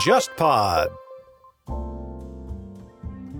JustPod。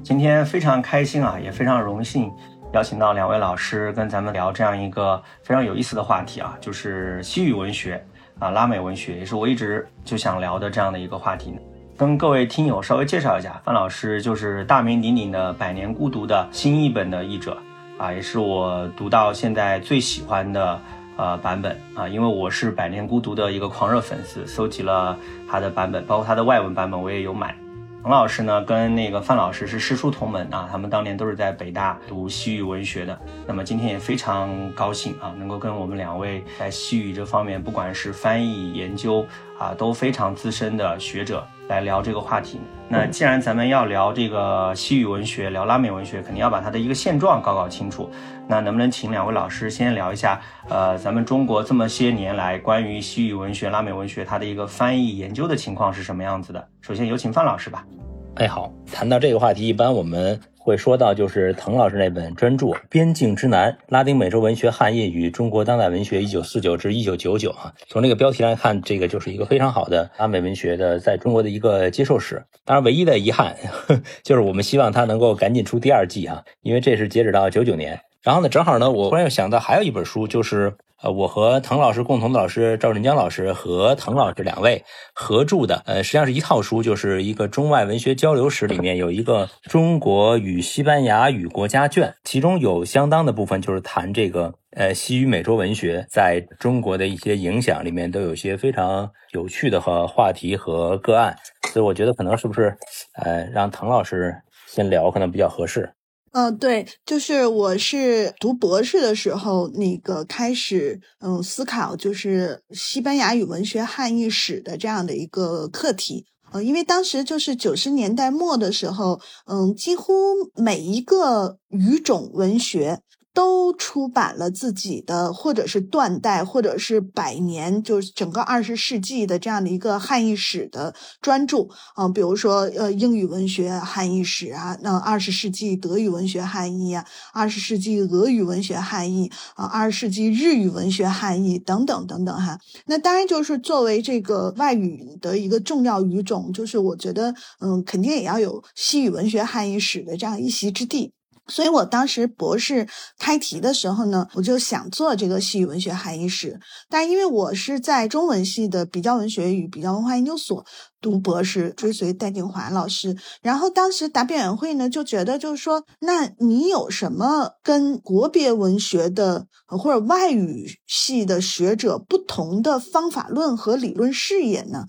今天非常开心啊，也非常荣幸邀请到两位老师跟咱们聊这样一个非常有意思的话题啊，就是西语文学啊，拉美文学，也是我一直就想聊的这样的一个话题。跟各位听友稍微介绍一下，范老师就是大名鼎鼎的《百年孤独》的新译本的译者啊，也是我读到现在最喜欢的呃版本啊，因为我是《百年孤独》的一个狂热粉丝，搜集了他的版本，包括他的外文版本我也有买。冯老师呢，跟那个范老师是师出同门啊，他们当年都是在北大读西域文学的。那么今天也非常高兴啊，能够跟我们两位在西域这方面，不管是翻译研究啊，都非常资深的学者来聊这个话题。那既然咱们要聊这个西域文学，聊拉美文学，肯定要把它的一个现状搞搞清楚。那能不能请两位老师先聊一下，呃，咱们中国这么些年来关于西域文学、拉美文学它的一个翻译研究的情况是什么样子的？首先有请范老师吧。哎，好，谈到这个话题，一般我们会说到就是滕老师那本专著《边境之南：拉丁美洲文学汉译与中国当代文学（一九四九至一九九九）》啊。从这个标题来看，这个就是一个非常好的拉美文学的在中国的一个接受史。当然，唯一的遗憾 就是我们希望它能够赶紧出第二季啊，因为这是截止到九九年。然后呢，正好呢，我忽然又想到还有一本书，就是呃，我和滕老师共同的老师赵振江老师和滕老师两位合著的，呃，实际上是一套书，就是一个中外文学交流史，里面有一个中国与西班牙语国家卷，其中有相当的部分就是谈这个呃西语美洲文学在中国的一些影响，里面都有些非常有趣的和话题和个案，所以我觉得可能是不是呃让滕老师先聊可能比较合适。嗯，对，就是我是读博士的时候，那个开始嗯思考，就是西班牙语文学汉译史的这样的一个课题。呃，因为当时就是九十年代末的时候，嗯，几乎每一个语种文学。都出版了自己的，或者是断代，或者是百年，就是整个二十世纪的这样的一个汉译史的专著啊，比如说呃英语文学汉译史啊，那二十世纪德语文学汉译啊，二十世纪俄语文学汉译啊，二十世纪日语文学汉译等等等等哈。那当然就是作为这个外语的一个重要语种，就是我觉得嗯，肯定也要有西语文学汉译史的这样一席之地。所以我当时博士开题的时候呢，我就想做这个西语文学汉译史，但因为我是在中文系的比较文学与比较文化研究所读博士，追随戴静华老师，然后当时答辩委员会呢就觉得，就是说，那你有什么跟国别文学的或者外语系的学者不同的方法论和理论视野呢？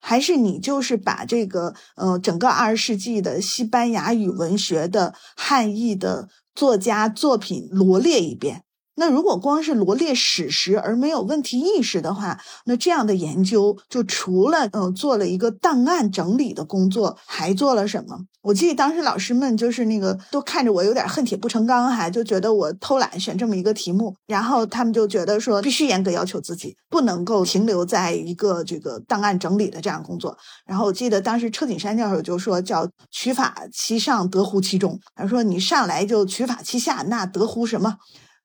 还是你就是把这个呃整个二十世纪的西班牙语文学的汉译的作家作品罗列一遍。那如果光是罗列史实而没有问题意识的话，那这样的研究就除了嗯做了一个档案整理的工作，还做了什么？我记得当时老师们就是那个都看着我有点恨铁不成钢，哈，就觉得我偷懒选这么一个题目，然后他们就觉得说必须严格要求自己，不能够停留在一个这个档案整理的这样工作。然后我记得当时车景山教授就说叫取法其上，得乎其中。他说你上来就取法其下，那得乎什么？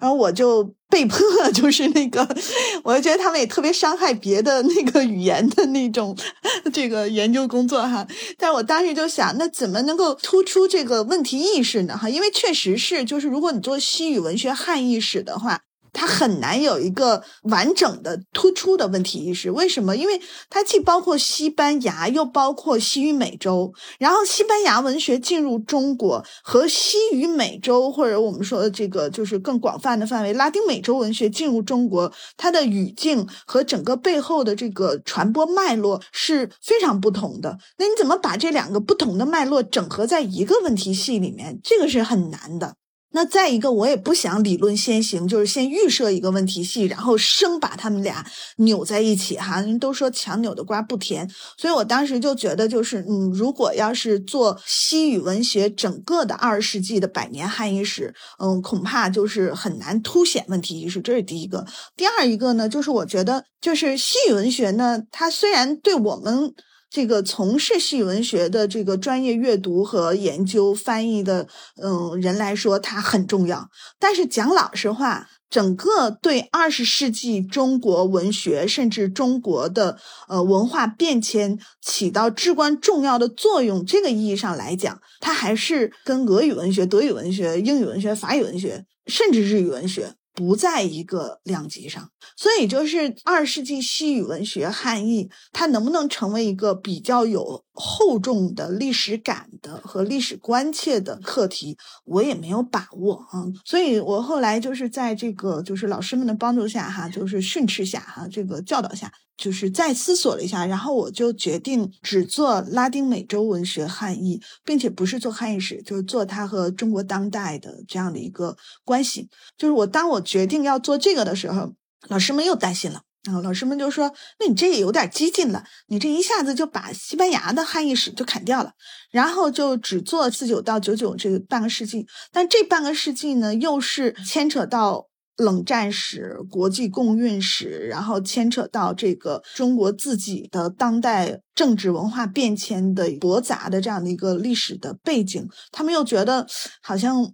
然后我就被迫，就是那个，我就觉得他们也特别伤害别的那个语言的那种这个研究工作哈。但是我当时就想，那怎么能够突出这个问题意识呢？哈，因为确实是，就是如果你做西语文学汉译史的话。它很难有一个完整的突出的问题意识，为什么？因为它既包括西班牙，又包括西语美洲。然后西班牙文学进入中国和西语美洲，或者我们说的这个就是更广泛的范围，拉丁美洲文学进入中国，它的语境和整个背后的这个传播脉络是非常不同的。那你怎么把这两个不同的脉络整合在一个问题系里面？这个是很难的。那再一个，我也不想理论先行，就是先预设一个问题系，然后生把他们俩扭在一起哈。人都说强扭的瓜不甜，所以我当时就觉得，就是嗯，如果要是做西语文学整个的二十世纪的百年汉译史，嗯，恐怕就是很难凸显问题意识。这是第一个。第二一个呢，就是我觉得，就是西语文学呢，它虽然对我们。这个从事西语文学的这个专业阅读和研究翻译的，嗯，人来说，它很重要。但是讲老实话，整个对二十世纪中国文学，甚至中国的呃文化变迁起到至关重要的作用，这个意义上来讲，它还是跟俄语文学、德语文学、英语文学、法语文学，甚至日语文学。不在一个量级上，所以就是二世纪西语文学汉译，它能不能成为一个比较有厚重的历史感的和历史关切的课题，我也没有把握啊。所以我后来就是在这个就是老师们的帮助下哈，就是训斥下哈，这个教导下。就是再思索了一下，然后我就决定只做拉丁美洲文学汉译，并且不是做汉译史，就是做它和中国当代的这样的一个关系。就是我当我决定要做这个的时候，老师们又担心了啊，老师们就说：“那你这也有点激进了，你这一下子就把西班牙的汉译史就砍掉了，然后就只做四九到九九这半个世纪。但这半个世纪呢，又是牵扯到。”冷战史、国际共运史，然后牵扯到这个中国自己的当代政治文化变迁的驳杂的这样的一个历史的背景，他们又觉得好像。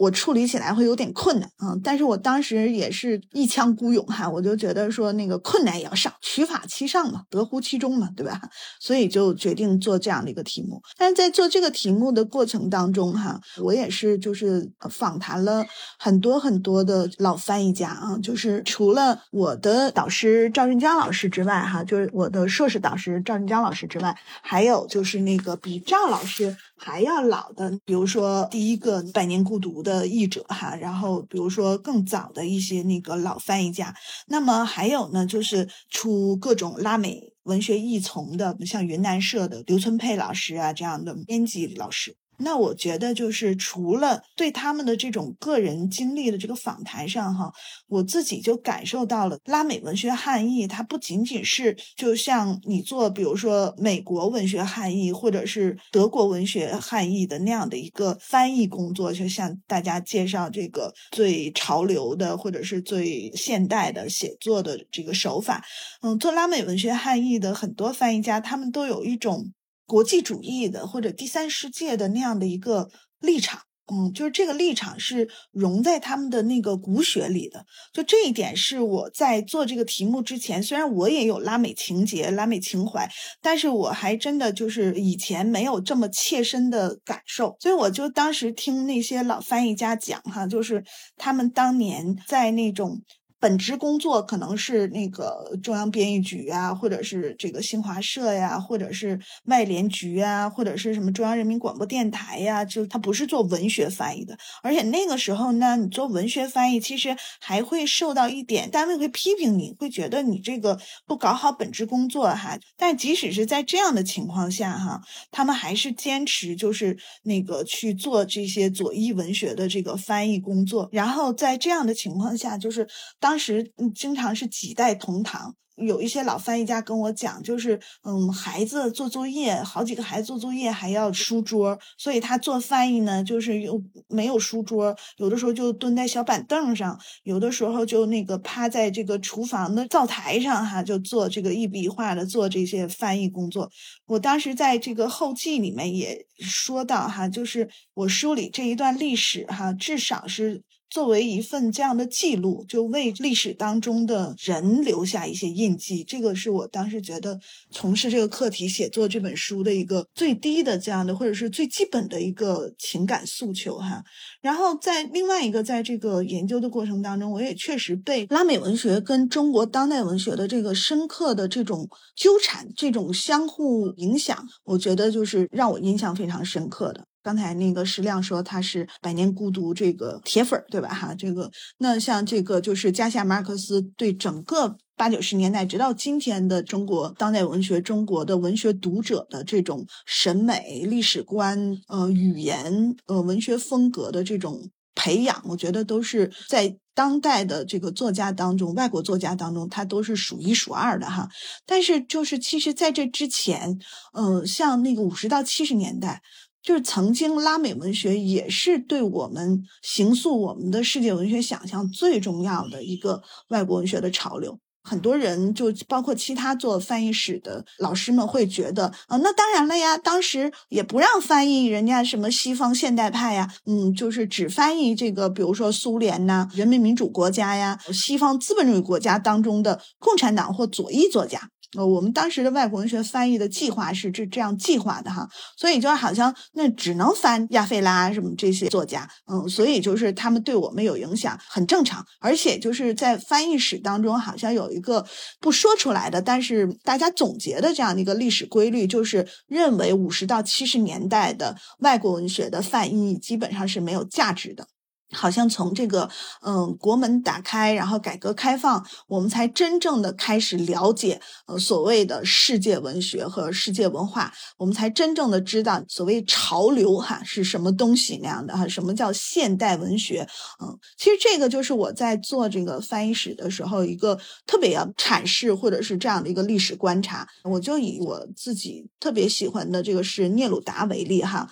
我处理起来会有点困难啊，但是我当时也是一腔孤勇哈，我就觉得说那个困难也要上，取法其上嘛，得乎其中嘛，对吧？所以就决定做这样的一个题目。但是在做这个题目的过程当中哈，我也是就是访谈了很多很多的老翻译家啊，就是除了我的导师赵振江老师之外哈，就是我的硕士导师赵振江老师之外，还有就是那个比赵老师。还要老的，比如说第一个《百年孤独》的译者哈，然后比如说更早的一些那个老翻译家，那么还有呢，就是出各种拉美文学译丛的，像云南社的刘春佩老师啊这样的编辑老师。那我觉得就是除了对他们的这种个人经历的这个访谈上哈，我自己就感受到了拉美文学汉译，它不仅仅是就像你做比如说美国文学汉译或者是德国文学汉译的那样的一个翻译工作，就像大家介绍这个最潮流的或者是最现代的写作的这个手法，嗯，做拉美文学汉译的很多翻译家，他们都有一种。国际主义的或者第三世界的那样的一个立场，嗯，就是这个立场是融在他们的那个骨血里的。就这一点是我在做这个题目之前，虽然我也有拉美情节、拉美情怀，但是我还真的就是以前没有这么切身的感受。所以我就当时听那些老翻译家讲哈，就是他们当年在那种。本职工作可能是那个中央编译局啊，或者是这个新华社呀，或者是外联局啊，或者是什么中央人民广播电台呀，就他不是做文学翻译的。而且那个时候呢，你做文学翻译，其实还会受到一点单位会批评你，会觉得你这个不搞好本职工作哈。但即使是在这样的情况下哈，他们还是坚持就是那个去做这些左翼文学的这个翻译工作。然后在这样的情况下，就是当。当时嗯，经常是几代同堂。有一些老翻译家跟我讲，就是嗯，孩子做作业，好几个孩子做作业还要书桌，所以他做翻译呢，就是又没有书桌，有的时候就蹲在小板凳上，有的时候就那个趴在这个厨房的灶台上哈，就做这个一笔一画的做这些翻译工作。我当时在这个后记里面也说到哈，就是我梳理这一段历史哈，至少是。作为一份这样的记录，就为历史当中的人留下一些印记，这个是我当时觉得从事这个课题写作这本书的一个最低的这样的，或者是最基本的一个情感诉求哈。然后在另外一个，在这个研究的过程当中，我也确实被拉美文学跟中国当代文学的这个深刻的这种纠缠、这种相互影响，我觉得就是让我印象非常深刻的。刚才那个石亮说他是《百年孤独》这个铁粉儿，对吧？哈，这个那像这个就是加西亚马尔克斯对整个八九十年代直到今天的中国当代文学、中国的文学读者的这种审美、历史观、呃语言、呃文学风格的这种培养，我觉得都是在当代的这个作家当中，外国作家当中，他都是数一数二的哈。但是就是其实在这之前，嗯，像那个五十到七十年代。就是曾经拉美文学也是对我们形塑我们的世界文学想象最重要的一个外国文学的潮流。很多人就包括其他做翻译史的老师们会觉得啊，那当然了呀，当时也不让翻译人家什么西方现代派呀，嗯，就是只翻译这个，比如说苏联呐、人民民主国家呀、西方资本主义国家当中的共产党或左翼作家。呃，我们当时的外国文学翻译的计划是这这样计划的哈，所以就好像那只能翻亚非拉什么这些作家，嗯，所以就是他们对我们有影响很正常，而且就是在翻译史当中好像有一个不说出来的，但是大家总结的这样的一个历史规律，就是认为五十到七十年代的外国文学的翻译基本上是没有价值的。好像从这个嗯国门打开，然后改革开放，我们才真正的开始了解呃所谓的世界文学和世界文化，我们才真正的知道所谓潮流哈是什么东西那样的哈，什么叫现代文学？嗯，其实这个就是我在做这个翻译史的时候一个特别要阐释或者是这样的一个历史观察。我就以我自己特别喜欢的这个是聂鲁达为例哈，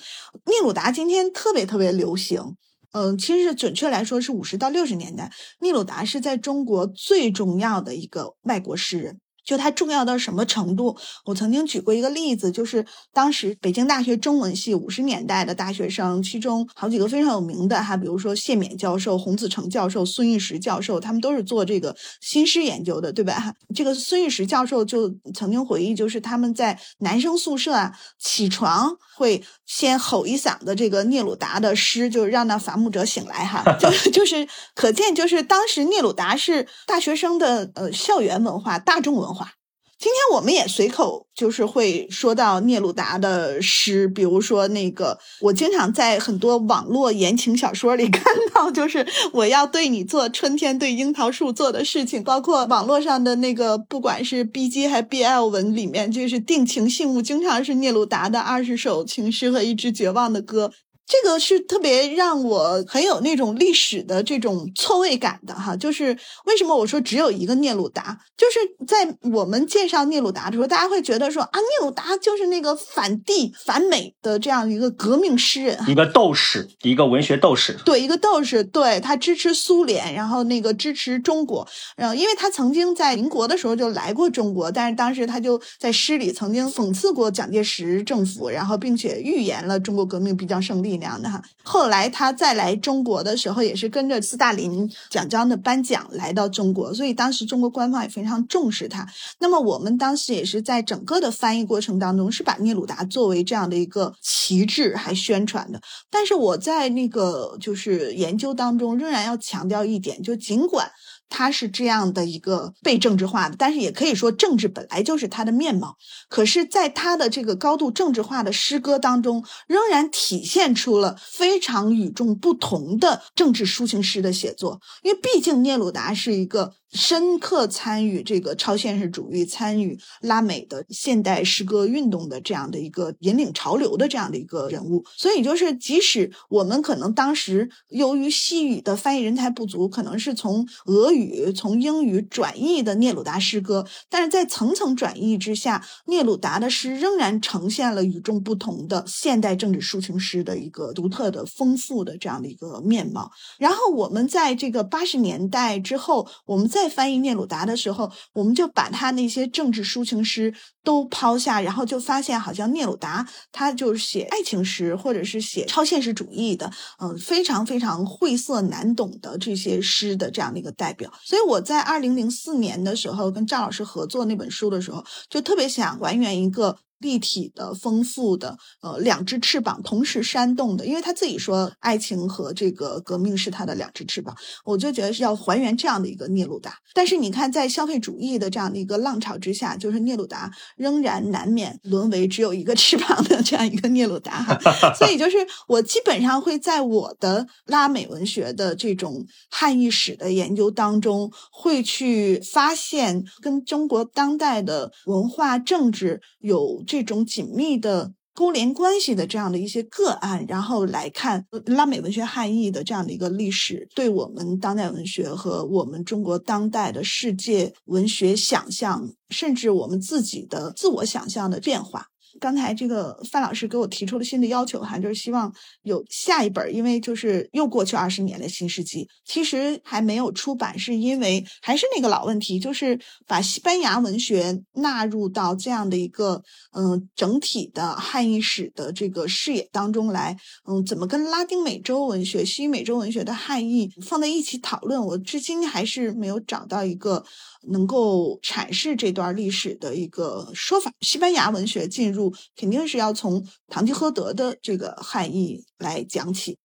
聂鲁达今天特别特别流行。嗯，其实准确来说是五十到六十年代，聂鲁达是在中国最重要的一个外国诗人。就它重要到什么程度？我曾经举过一个例子，就是当时北京大学中文系五十年代的大学生，其中好几个非常有名的哈，比如说谢冕教授、洪子成教授、孙玉石教授，他们都是做这个新诗研究的，对吧？这个孙玉石教授就曾经回忆，就是他们在男生宿舍啊，起床会先吼一嗓子这个聂鲁达的诗，就是让那伐木者醒来哈，就就是可见，就是当时聂鲁达是大学生的呃校园文化、大众文化。话今天我们也随口就是会说到聂鲁达的诗，比如说那个，我经常在很多网络言情小说里 看到，就是我要对你做春天对樱桃树做的事情，包括网络上的那个，不管是 B G 还 B L 文里面，就是定情信物，经常是聂鲁达的二十首情诗和一支绝望的歌。这个是特别让我很有那种历史的这种错位感的哈，就是为什么我说只有一个聂鲁达，就是在我们介绍聂鲁达的时候，大家会觉得说啊，聂鲁达就是那个反帝反美的这样一个革命诗人，一个斗士，一个文学斗士，对，一个斗士，对他支持苏联，然后那个支持中国，然后因为他曾经在民国的时候就来过中国，但是当时他就在诗里曾经讽刺过蒋介石政府，然后并且预言了中国革命必将胜利。那样的哈，后来他再来中国的时候，也是跟着斯大林奖章的颁奖来到中国，所以当时中国官方也非常重视他。那么我们当时也是在整个的翻译过程当中，是把聂鲁达作为这样的一个旗帜还宣传的。但是我在那个就是研究当中，仍然要强调一点，就尽管。他是这样的一个被政治化的，但是也可以说政治本来就是他的面貌。可是，在他的这个高度政治化的诗歌当中，仍然体现出了非常与众不同的政治抒情诗的写作。因为毕竟聂鲁达是一个。深刻参与这个超现实主义、参与拉美的现代诗歌运动的这样的一个引领潮流的这样的一个人物，所以就是即使我们可能当时由于西语的翻译人才不足，可能是从俄语、从英语转译的聂鲁达诗歌，但是在层层转译之下，聂鲁达的诗仍然呈现了与众不同的现代政治抒情诗的一个独特的、丰富的这样的一个面貌。然后我们在这个八十年代之后，我们在在翻译聂鲁达的时候，我们就把他那些政治抒情诗都抛下，然后就发现好像聂鲁达他就是写爱情诗，或者是写超现实主义的，嗯，非常非常晦涩难懂的这些诗的这样的一个代表。所以我在二零零四年的时候跟赵老师合作那本书的时候，就特别想还原一个。立体的、丰富的，呃，两只翅膀同时扇动的，因为他自己说，爱情和这个革命是他的两只翅膀，我就觉得是要还原这样的一个聂鲁达。但是你看，在消费主义的这样的一个浪潮之下，就是聂鲁达仍然难免沦为只有一个翅膀的这样一个聂鲁达哈。所以就是我基本上会在我的拉美文学的这种汉译史的研究当中，会去发现跟中国当代的文化政治有。这种紧密的勾连关系的这样的一些个案，然后来看拉美文学汉译的这样的一个历史，对我们当代文学和我们中国当代的世界文学想象，甚至我们自己的自我想象的变化。刚才这个范老师给我提出了新的要求哈，就是希望有下一本，因为就是又过去二十年的新世纪，其实还没有出版，是因为还是那个老问题，就是把西班牙文学纳入到这样的一个嗯整体的汉译史的这个视野当中来，嗯，怎么跟拉丁美洲文学、西美洲文学的汉译放在一起讨论？我至今还是没有找到一个能够阐释这段历史的一个说法。西班牙文学进入肯定是要从堂吉诃德的这个汉译来讲起。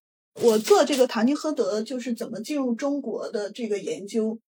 我做这个堂吉诃德就是怎么进入中国的这个研究。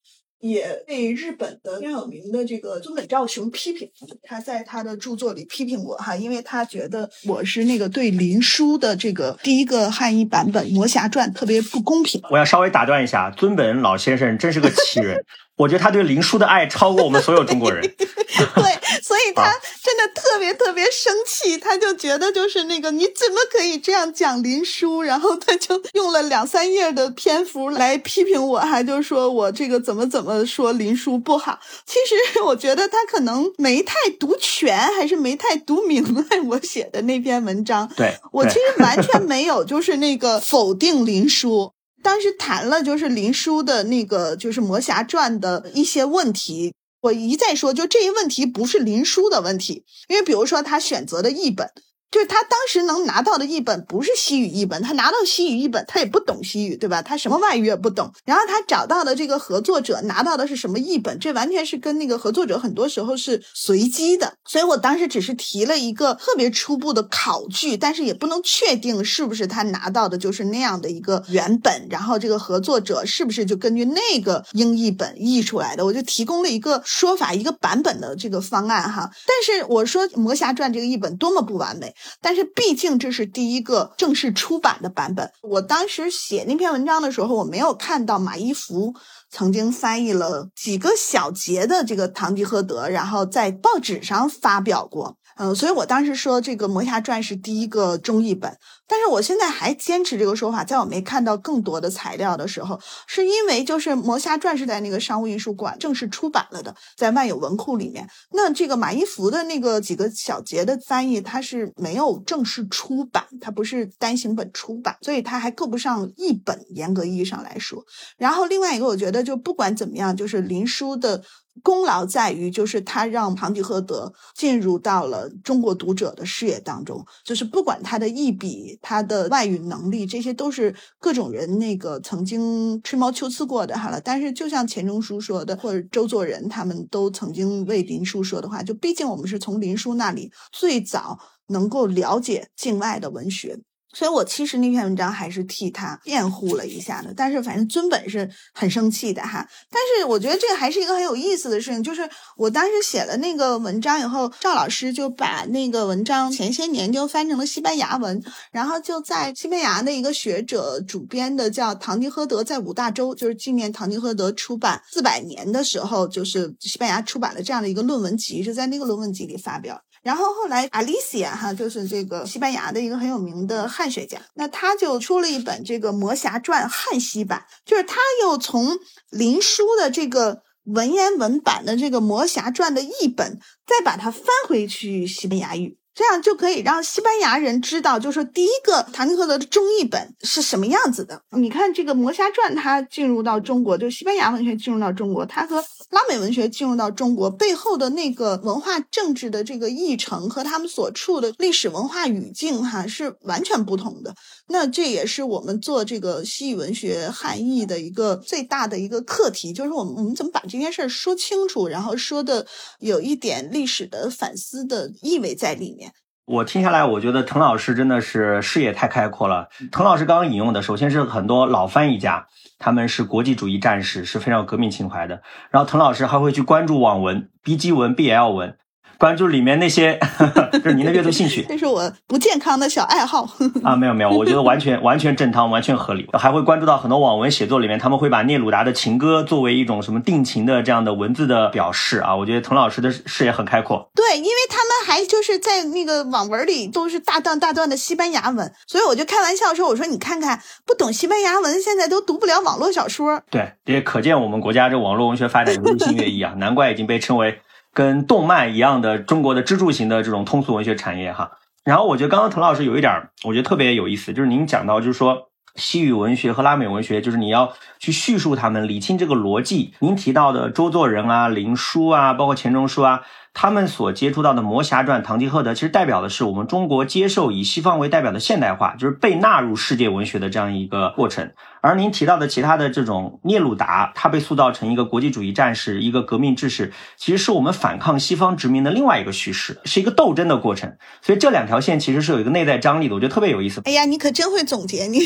也被日本的非常有名的这个尊本昭雄批评，他在他的著作里批评我哈，因为他觉得我是那个对林书的这个第一个汉译版本《魔侠传》特别不公平。我要稍微打断一下，尊本老先生真是个奇人。我觉得他对林书的爱超过我们所有中国人，对，所以他真的特别特别生气，他就觉得就是那个你怎么可以这样讲林书？然后他就用了两三页的篇幅来批评我，还就说我这个怎么怎么说林书不好。其实 我觉得他可能没太读全，还是没太读明白我写的那篇文章。对我其实完全没有就是那个否定林书。当时谈了就是林殊的那个就是《魔侠传》的一些问题，我一再说，就这一问题不是林殊的问题，因为比如说他选择的译本。就是他当时能拿到的译本不是西语译本，他拿到西语译本，他也不懂西语，对吧？他什么外语也不懂。然后他找到的这个合作者拿到的是什么译本？这完全是跟那个合作者很多时候是随机的。所以我当时只是提了一个特别初步的考据，但是也不能确定是不是他拿到的就是那样的一个原本。然后这个合作者是不是就根据那个英译本译出来的？我就提供了一个说法，一个版本的这个方案哈。但是我说《魔侠传》这个译本多么不完美。但是毕竟这是第一个正式出版的版本。我当时写那篇文章的时候，我没有看到马一福曾经翻译了几个小节的这个《堂吉诃德》，然后在报纸上发表过。嗯，所以我当时说这个《魔侠传》是第一个中译本，但是我现在还坚持这个说法。在我没看到更多的材料的时候，是因为就是《魔侠传》是在那个商务印书馆正式出版了的，在万有文库里面。那这个马一福的那个几个小节的翻译，它是没有正式出版，它不是单行本出版，所以它还够不上译本。严格意义上来说，然后另外一个，我觉得就不管怎么样，就是林书的。功劳在于，就是他让庞吉诃德进入到了中国读者的视野当中。就是不管他的译笔、他的外语能力，这些都是各种人那个曾经吹毛求疵过的哈了。但是，就像钱钟书说的，或者周作人他们都曾经为林叔说的话，就毕竟我们是从林叔那里最早能够了解境外的文学。所以我其实那篇文章还是替他辩护了一下的，但是反正尊本是很生气的哈。但是我觉得这个还是一个很有意思的事情，就是我当时写了那个文章以后，赵老师就把那个文章前些年就翻成了西班牙文，然后就在西班牙的一个学者主编的叫《唐吉诃德在五大洲》，就是纪念唐吉诃德出版四百年的时候，就是西班牙出版了这样的一个论文集，是在那个论文集里发表。然后后来，Alicia 哈，就是这个西班牙的一个很有名的汉学家，那他就出了一本这个《魔侠传》汉西版，就是他又从林书的这个文言文版的这个《魔侠传》的译本，再把它翻回去西班牙语。这样就可以让西班牙人知道，就是说第一个唐吉诃德的中译本是什么样子的。你看这个《魔侠传》，它进入到中国，就西班牙文学进入到中国，它和拉美文学进入到中国背后的那个文化政治的这个议程和他们所处的历史文化语境，哈，是完全不同的。那这也是我们做这个西语文学汉译的一个最大的一个课题，就是我们我们怎么把这件事儿说清楚，然后说的有一点历史的反思的意味在里面。我听下来，我觉得滕老师真的是视野太开阔了。滕老师刚刚引用的，首先是很多老翻译家，他们是国际主义战士，是非常有革命情怀的。然后滕老师还会去关注网文、B G 文、B L 文。关注里面那些，这是您的阅读兴趣，这是我不健康的小爱好 啊！没有没有，我觉得完全完全正当，完全合理。还会关注到很多网文写作里面，他们会把聂鲁达的情歌作为一种什么定情的这样的文字的表示啊！我觉得滕老师的视野很开阔。对，因为他们还就是在那个网文里都是大段大段的西班牙文，所以我就开玩笑说：“我说你看看，不懂西班牙文，现在都读不了网络小说。”对，也可见我们国家这网络文学发展日新月异啊！难怪已经被称为。跟动漫一样的中国的支柱型的这种通俗文学产业哈。然后我觉得刚刚滕老师有一点儿，我觉得特别有意思，就是您讲到就是说西语文学和拉美文学，就是你要去叙述他们，理清这个逻辑。您提到的周作人啊、林纾啊，包括钱钟书啊。他们所接触到的《魔侠传》《堂吉诃德》，其实代表的是我们中国接受以西方为代表的现代化，就是被纳入世界文学的这样一个过程。而您提到的其他的这种聂鲁达，他被塑造成一个国际主义战士，一个革命志士，其实是我们反抗西方殖民的另外一个叙事，是一个斗争的过程。所以这两条线其实是有一个内在张力的，我觉得特别有意思。哎呀，你可真会总结！你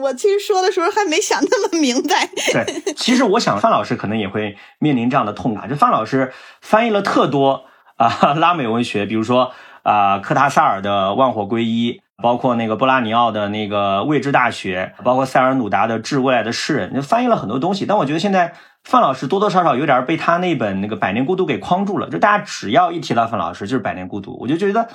我其实说的时候还没想那么明白。对，其实我想范老师可能也会面临这样的痛感。就范老师翻译了特多。多啊，拉美文学，比如说啊，科塔萨尔的《万火归一》，包括那个波拉尼奥的那个《未知大学》，包括塞尔努达的《致未来的诗人》，就翻译了很多东西。但我觉得现在范老师多多少少有点被他那本那个《百年孤独》给框住了。就大家只要一提到范老师，就是《百年孤独》，我就觉得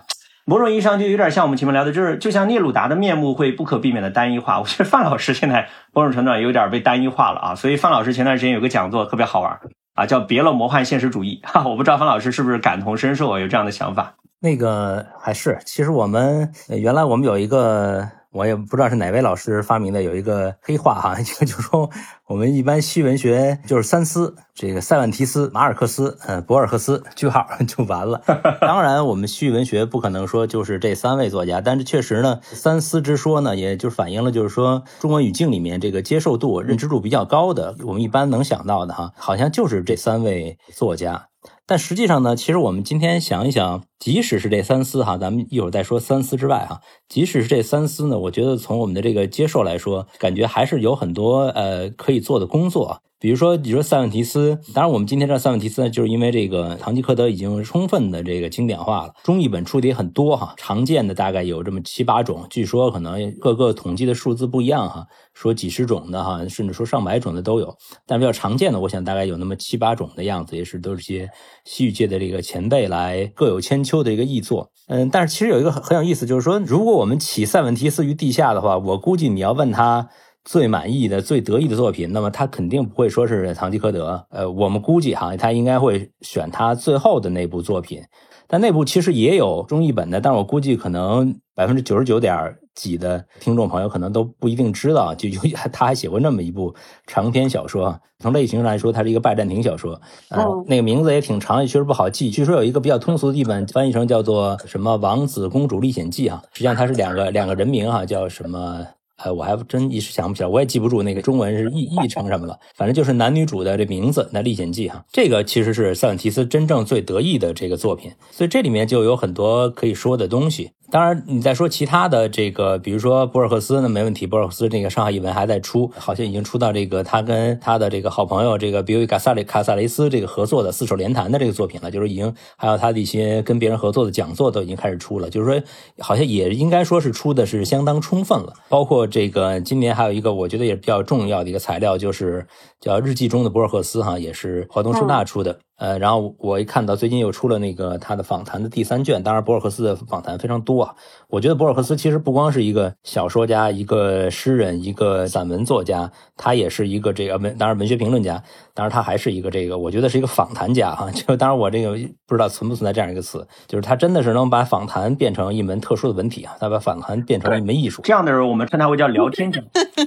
某种意义上就有点像我们前面聊的，就是就像聂鲁达的面目会不可避免的单一化。我觉得范老师现在某种程度上有点被单一化了啊。所以范老师前段时间有个讲座特别好玩。啊，叫别了魔幻现实主义哈，我不知道范老师是不是感同身受，有这样的想法。那个还是，其实我们原来我们有一个。我也不知道是哪位老师发明的，有一个黑话哈，就就说我们一般西文学就是三思，这个塞万提斯、马尔克斯、呃博尔赫斯，句号就完了。当然，我们西文学不可能说就是这三位作家，但是确实呢，三思之说呢，也就反映了就是说中国语境里面这个接受度、认知度比较高的，我们一般能想到的哈，好像就是这三位作家。但实际上呢，其实我们今天想一想，即使是这三思哈，咱们一会儿再说三思之外哈，即使是这三思呢，我觉得从我们的这个接受来说，感觉还是有很多呃可以做的工作。比如说，你说塞万提斯，当然我们今天知道塞万提斯呢，就是因为这个《堂吉诃德》已经充分的这个经典化了，中译本出的也很多哈，常见的大概有这么七八种，据说可能各个统计的数字不一样哈。说几十种的哈，甚至说上百种的都有，但比较常见的，我想大概有那么七八种的样子，也是都是些西域界的这个前辈来各有千秋的一个译作。嗯，但是其实有一个很很有意思，就是说，如果我们起塞万提斯于地下的话，我估计你要问他最满意的、最得意的作品，那么他肯定不会说是《堂吉诃德》。呃，我们估计哈，他应该会选他最后的那部作品。但那部其实也有中译本的，但是我估计可能百分之九十九点几的听众朋友可能都不一定知道，就就他还写过那么一部长篇小说，从类型上来说，它是一个拜占庭小说，哦，那个名字也挺长，也确实不好记。据说有一个比较通俗的译本翻译成叫做什么《王子公主历险记》哈，实际上它是两个两个人名哈，叫什么？呃，我还真一时想不起来，我也记不住那个中文是译译成什么了。反正就是男女主的这名字，那《历险记》哈，这个其实是塞万提斯真正最得意的这个作品，所以这里面就有很多可以说的东西。当然，你再说其他的这个，比如说博尔赫斯，那没问题。博尔赫斯这个上海译文还在出，好像已经出到这个他跟他的这个好朋友这个比维卡萨雷卡萨雷斯这个合作的四手联弹的这个作品了，就是已经还有他的一些跟别人合作的讲座都已经开始出了，就是说好像也应该说是出的是相当充分了。包括这个今年还有一个我觉得也是比较重要的一个材料，就是叫日记中的博尔赫斯哈，也是华东师大出的。呃，然后我一看到最近又出了那个他的访谈的第三卷，当然博尔赫斯的访谈非常多啊。我觉得博尔赫斯其实不光是一个小说家、一个诗人、一个散文作家，他也是一个这个文，当然文学评论家，当然他还是一个这个，我觉得是一个访谈家哈。就当然我这个不知道存不存在这样一个词，就是他真的是能把访谈变成一门特殊的文体啊，他把访谈变成了一门艺术。这样的人我们称他为叫聊天家，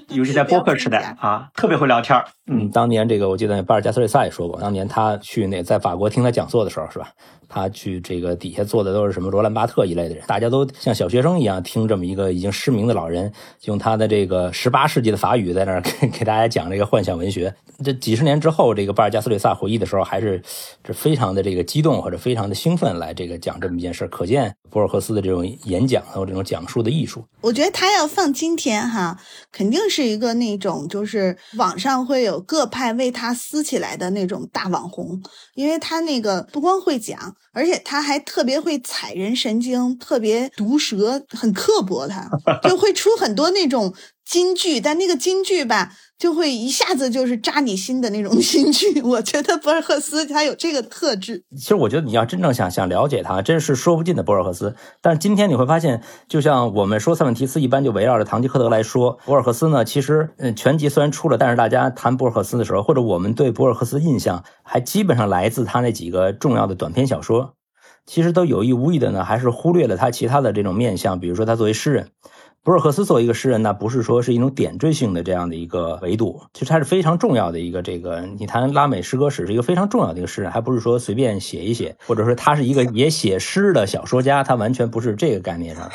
尤其在播客时代啊，特别会聊天嗯，当年这个我记得巴尔加斯瑞萨也说过，当年他去那在法国听他讲座的时候，是吧？他去这个底下坐的都是什么罗兰巴特一类的人，大家都像小学生一样听这么一个已经失明的老人用他的这个十八世纪的法语在那儿 给给大家讲这个幻想文学。这几十年之后，这个巴尔加斯瑞萨回忆的时候，还是这非常的这个激动或者非常的兴奋来这个讲这么一件事，可见博尔赫斯的这种演讲还有这种讲述的艺术。我觉得他要放今天哈，肯定是一个那种就是网上会有各派为他撕起来的那种大网红，因为他那个不光会讲。而且他还特别会踩人神经，特别毒舌，很刻薄，他就会出很多那种金句，但那个金句吧，就会一下子就是扎你心的那种 心句。我觉得博尔赫斯他有这个特质。其实我觉得你要真正想想了解他，真是说不尽的博尔赫斯。但是今天你会发现，就像我们说塞万提斯，一般就围绕着堂吉诃德来说。博尔赫斯呢，其实嗯，全集虽然出了，但是大家谈博尔赫斯的时候，或者我们对博尔赫斯的印象，还基本上来自他那几个重要的短篇小说。其实都有意无意的呢，还是忽略了他其他的这种面相，比如说他作为诗人。博尔赫斯作为一个诗人，呢不是说是一种点缀性的这样的一个维度，其实他是非常重要的一个这个。你谈拉美诗歌史是一个非常重要的一个诗人，还不是说随便写一写，或者说他是一个也写诗的小说家，他完全不是这个概念上。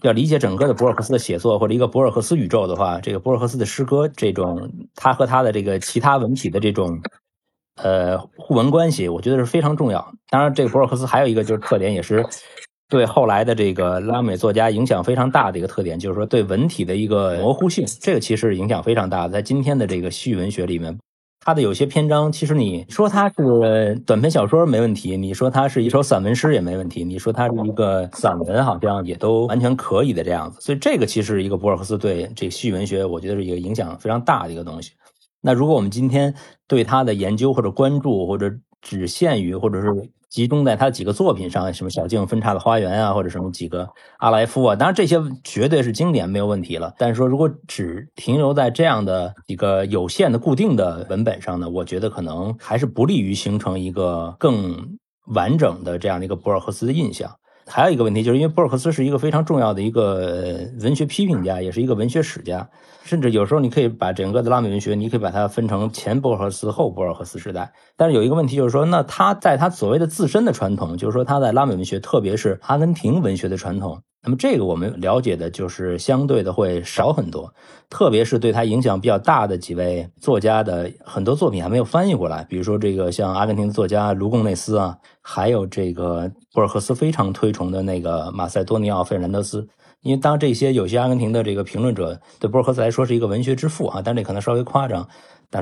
要理解整个的博尔赫斯的写作或者一个博尔赫斯宇宙的话，这个博尔赫斯的诗歌这种他和他的这个其他文体的这种呃互文关系，我觉得是非常重要。当然，这个博尔赫斯还有一个就是特点，也是。对后来的这个拉美作家影响非常大的一个特点，就是说对文体的一个模糊性，这个其实影响非常大。在今天的这个西域文学里面，它的有些篇章，其实你说它是短篇小说没问题，你说它是一首散文诗也没问题，你说它是一个散文，好像也都完全可以的这样子。所以这个其实一个博尔赫斯对这西域文学，我觉得是一个影响非常大的一个东西。那如果我们今天对他的研究或者关注，或者只限于或者是。集中在他几个作品上，什么小径分叉的花园啊，或者什么几个阿莱夫啊，当然这些绝对是经典，没有问题了。但是说如果只停留在这样的一个有限的固定的文本上呢，我觉得可能还是不利于形成一个更完整的这样的一个博尔赫斯的印象。还有一个问题，就是因为博尔赫斯是一个非常重要的一个文学批评家，也是一个文学史家，甚至有时候你可以把整个的拉美文学，你可以把它分成前博尔赫斯、后博尔赫斯时代。但是有一个问题，就是说，那他在他所谓的自身的传统，就是说他在拉美文学，特别是阿根廷文学的传统。那么这个我们了解的就是相对的会少很多，特别是对他影响比较大的几位作家的很多作品还没有翻译过来，比如说这个像阿根廷作家卢贡内斯啊，还有这个博尔赫斯非常推崇的那个马塞多尼奥·费尔南德斯。因为当这些有些阿根廷的这个评论者对博尔赫斯来说是一个文学之父啊，但这可能稍微夸张。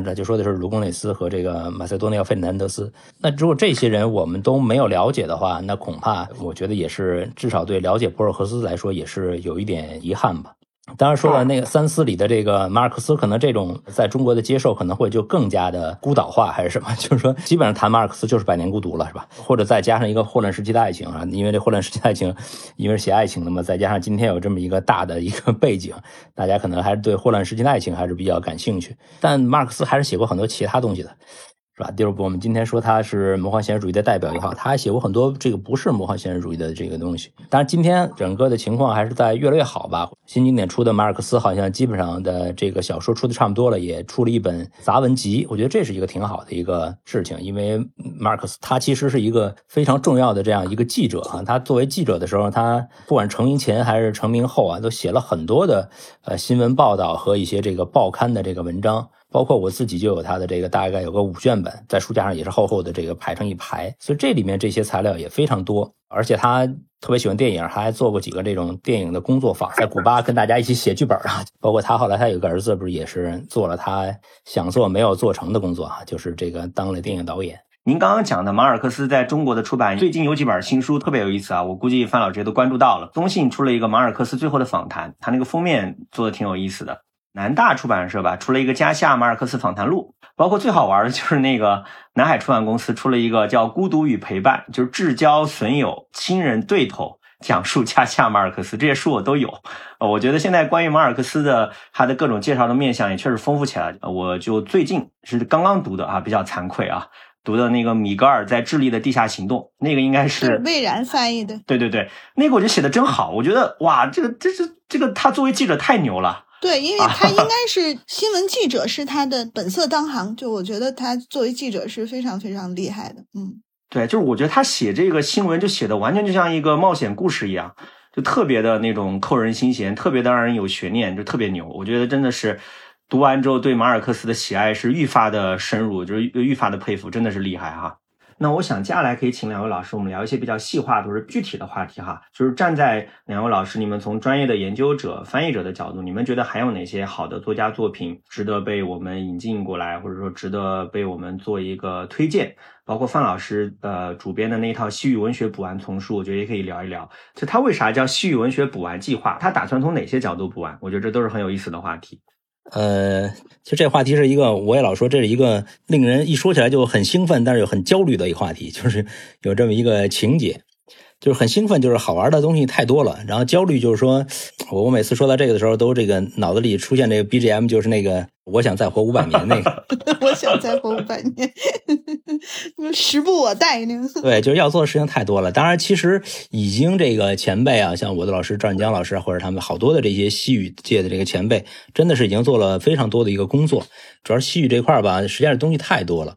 但是就说的是卢贡内斯和这个马塞多尼奥·费南德斯。那如果这些人我们都没有了解的话，那恐怕我觉得也是至少对了解博尔赫斯来说也是有一点遗憾吧。当然，说了那个三思里的这个马尔克斯，可能这种在中国的接受可能会就更加的孤岛化，还是什么？就是说，基本上谈马尔克斯就是百年孤独了，是吧？或者再加上一个霍乱时期的爱情啊，因为这霍乱时期的爱情，因为是写爱情的嘛，再加上今天有这么一个大的一个背景，大家可能还是对霍乱时期的爱情还是比较感兴趣。但马尔克斯还是写过很多其他东西的。是吧？就是我们今天说他是魔幻现实主义的代表也好，他还写过很多这个不是魔幻现实主义的这个东西。当然，今天整个的情况还是在越来越好吧。新经典出的马尔克斯好像基本上的这个小说出的差不多了，也出了一本杂文集。我觉得这是一个挺好的一个事情，因为马尔克斯他其实是一个非常重要的这样一个记者啊。他作为记者的时候，他不管成名前还是成名后啊，都写了很多的呃新闻报道和一些这个报刊的这个文章。包括我自己就有他的这个大概有个五卷本，在书架上也是厚厚的这个排成一排，所以这里面这些材料也非常多。而且他特别喜欢电影，他还做过几个这种电影的工作坊，在古巴跟大家一起写剧本啊。包括他后来他有个儿子，不是也是做了他想做没有做成的工作啊，就是这个当了电影导演。您刚刚讲的马尔克斯在中国的出版，最近有几本新书特别有意思啊，我估计范老师都关注到了。中信出了一个马尔克斯最后的访谈，他那个封面做的挺有意思的。南大出版社吧出了一个加西亚马尔克斯访谈录，包括最好玩的就是那个南海出版公司出了一个叫《孤独与陪伴》，就是至交损友、亲人对头，讲述加西亚马尔克斯这些书我都有。呃，我觉得现在关于马尔克斯的他的各种介绍的面相也确实丰富起来。我就最近是刚刚读的啊，比较惭愧啊，读的那个米格尔在智利的地下行动，那个应该是魏然翻译的。对对对，那个我觉得写的真好，我觉得哇，这个这是这个他作为记者太牛了。对，因为他应 该是新闻记者，是他的本色当行。就我觉得他作为记者是非常非常厉害的。嗯，对，就是我觉得他写这个新闻就写的完全就像一个冒险故事一样，就特别的那种扣人心弦，特别的让人有悬念，就特别牛。我觉得真的是读完之后对马尔克斯的喜爱是愈发的深入，就是愈发的佩服，真的是厉害哈。那我想接下来可以请两位老师，我们聊一些比较细化或者具体的话题哈。就是站在两位老师，你们从专业的研究者、翻译者的角度，你们觉得还有哪些好的作家作品值得被我们引进过来，或者说值得被我们做一个推荐？包括范老师呃主编的那一套西域文学补完丛书，我觉得也可以聊一聊。就他为啥叫西域文学补完计划？他打算从哪些角度补完？我觉得这都是很有意思的话题。呃，其实这话题是一个，我也老说这是一个令人一说起来就很兴奋，但是又很焦虑的一个话题，就是有这么一个情节，就是很兴奋，就是好玩的东西太多了，然后焦虑就是说，我我每次说到这个的时候，都这个脑子里出现这个 BGM，就是那个我想再活五百年那个，我想再活五百年，时不我待呢。对，就是要做的事情太多了。当然，其实已经这个前辈啊，像我的老师赵振江老师，或者他们好多的这些西语界的这个前辈，真的是已经做了非常多的一个工作。主要是西语这块儿吧，实际上东西太多了。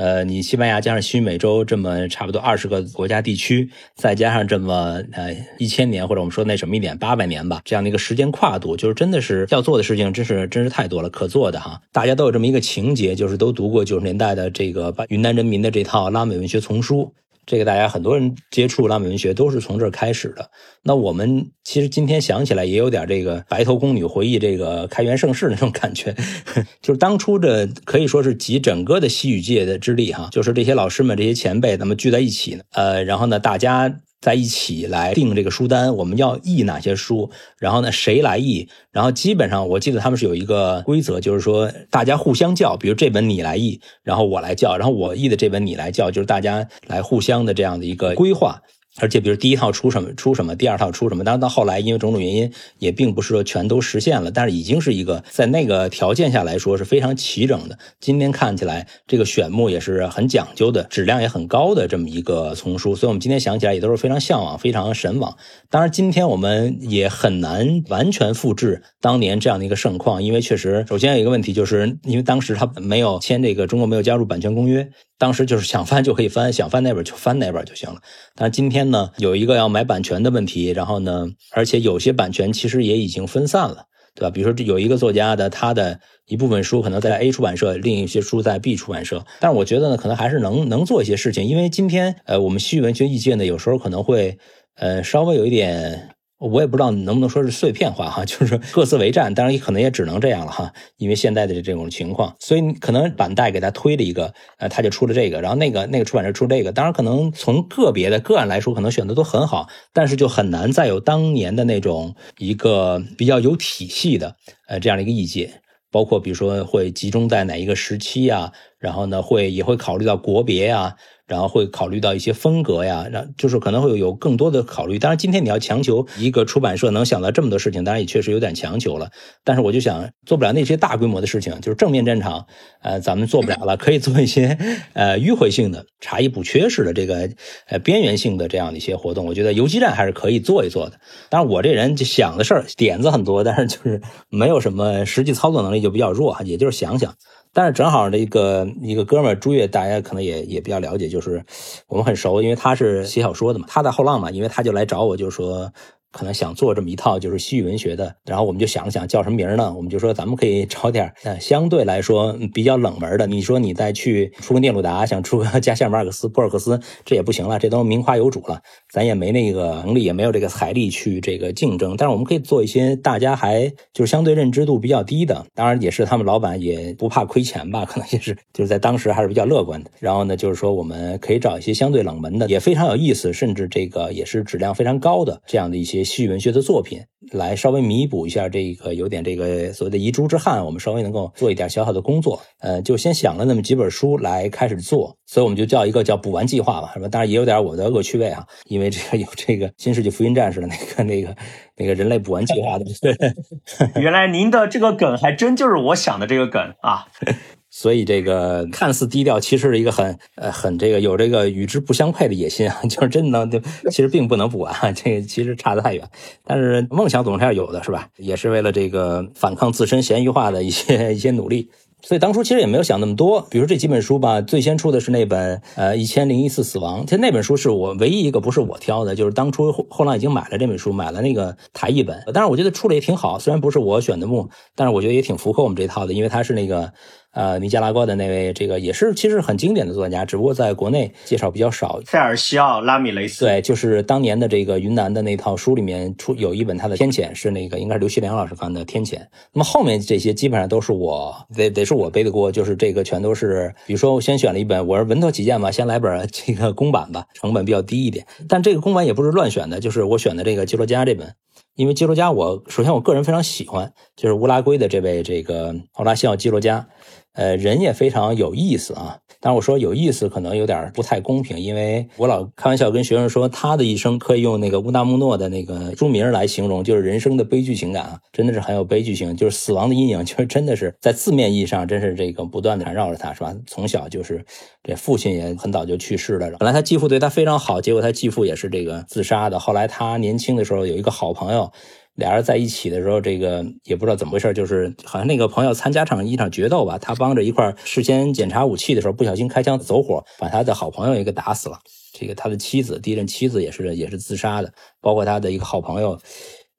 呃，你西班牙加上西美洲这么差不多二十个国家地区，再加上这么呃一千年或者我们说那什么一点八百年吧，这样的一个时间跨度，就是真的是要做的事情，真是真是太多了，可做的哈。大家都有这么一个情节，就是都读过九十年代的这个云南人民的这套拉美文学丛书。这个大家很多人接触拉美文学都是从这儿开始的。那我们其实今天想起来也有点这个白头宫女回忆这个开元盛世那种感觉，就是当初这可以说是集整个的西语界的之力哈，就是这些老师们、这些前辈，咱们聚在一起呢，呃，然后呢，大家。在一起来定这个书单，我们要译哪些书，然后呢，谁来译？然后基本上我记得他们是有一个规则，就是说大家互相叫，比如这本你来译，然后我来叫，然后我译的这本你来叫，就是大家来互相的这样的一个规划。而且，比如第一套出什么出什么，第二套出什么，当然到后来因为种种原因，也并不是说全都实现了，但是已经是一个在那个条件下来说是非常齐整的。今天看起来，这个选目也是很讲究的，质量也很高的这么一个丛书，所以我们今天想起来也都是非常向往、非常神往。当然，今天我们也很难完全复制当年这样的一个盛况，因为确实，首先有一个问题，就是因为当时他没有签这个，中国没有加入版权公约。当时就是想翻就可以翻，想翻那本就翻那本就行了。但是今天呢，有一个要买版权的问题，然后呢，而且有些版权其实也已经分散了，对吧？比如说有一个作家的，他的一部分书可能在 A 出版社，另一些书在 B 出版社。但是我觉得呢，可能还是能能做一些事情，因为今天呃，我们西域文学意见呢，有时候可能会呃稍微有一点。我也不知道能不能说是碎片化哈，就是各自为战，当然也可能也只能这样了哈，因为现在的这种情况，所以可能版代给他推了一个，呃，他就出了这个，然后那个那个出版社出这个，当然可能从个别的个案来说，可能选择都很好，但是就很难再有当年的那种一个比较有体系的，呃，这样的一个意见，包括比如说会集中在哪一个时期啊，然后呢会也会考虑到国别啊。然后会考虑到一些风格呀，让就是可能会有更多的考虑。当然，今天你要强求一个出版社能想到这么多事情，当然也确实有点强求了。但是我就想做不了那些大规模的事情，就是正面战场，呃，咱们做不了了。可以做一些 呃迂回性的、查一补缺式的这个呃边缘性的这样的一些活动。我觉得游击战还是可以做一做的。当然，我这人就想的事儿点子很多，但是就是没有什么实际操作能力，就比较弱，也就是想想。但是正好这个一个哥们儿朱越，大家可能也也比较了解，就就是我们很熟，因为他是写小说的嘛，他在后浪嘛，因为他就来找我，就说。可能想做这么一套就是西域文学的，然后我们就想了想叫什么名呢？我们就说咱们可以找点呃相对来说比较冷门的。你说你再去出个聂鲁达，想出个加西亚马尔克斯、博尔克斯，这也不行了，这都名花有主了，咱也没那个能力，也没有这个财力去这个竞争。但是我们可以做一些大家还就是相对认知度比较低的，当然也是他们老板也不怕亏钱吧，可能也是就是在当时还是比较乐观的。然后呢，就是说我们可以找一些相对冷门的，也非常有意思，甚至这个也是质量非常高的这样的一些。戏剧文学的作品，来稍微弥补一下这个有点这个所谓的遗珠之憾，我们稍微能够做一点小小的工作。呃，就先想了那么几本书来开始做，所以我们就叫一个叫补完计划吧，是吧？当然也有点我的恶趣味啊，因为这个有这个新世纪福音战士的那个那个那个人类补完计划的。原来您的这个梗还真就是我想的这个梗啊。所以这个看似低调，其实是一个很呃很这个有这个与之不相配的野心啊，就是真的就其实并不能不完，这个其实差得太远。但是梦想总是要有的，是吧？也是为了这个反抗自身咸鱼化的一些 一些努力。所以当初其实也没有想那么多，比如这几本书吧，最先出的是那本呃一千零一次死亡，其实那本书是我唯一一个不是我挑的，就是当初后来已经买了这本书，买了那个台译本。但是我觉得出了也挺好，虽然不是我选的目，但是我觉得也挺符合我们这套的，因为它是那个。呃，尼加拉瓜的那位，这个也是其实很经典的作家，只不过在国内介绍比较少。塞尔西奥·拉米雷斯，对，就是当年的这个云南的那套书里面出有一本他的《天谴》，是那个应该是刘锡良老师翻的《天谴》。那么后面这些基本上都是我得得是我背的锅，就是这个全都是，比如说我先选了一本，我是稳妥起见吧，先来本这个公版吧，成本比较低一点。但这个公版也不是乱选的，就是我选的这个基罗加这本。因为基罗加，我首先我个人非常喜欢，就是乌拉圭的这位这个奥拉西奥基罗加。呃，人也非常有意思啊。但是我说有意思，可能有点不太公平，因为我老开玩笑跟学生说，他的一生可以用那个乌纳穆诺的那个书名来形容，就是人生的悲剧情感啊，真的是很有悲剧性，就是死亡的阴影，其实真的是在字面意义上，真是这个不断的缠绕着他，是吧？从小就是这父亲也很早就去世了，本来他继父对他非常好，结果他继父也是这个自杀的。后来他年轻的时候有一个好朋友。俩人在一起的时候，这个也不知道怎么回事，就是好像那个朋友参加场一场决斗吧，他帮着一块事先检查武器的时候，不小心开枪走火，把他的好朋友也给打死了。这个他的妻子，第一任妻子也是也是自杀的，包括他的一个好朋友。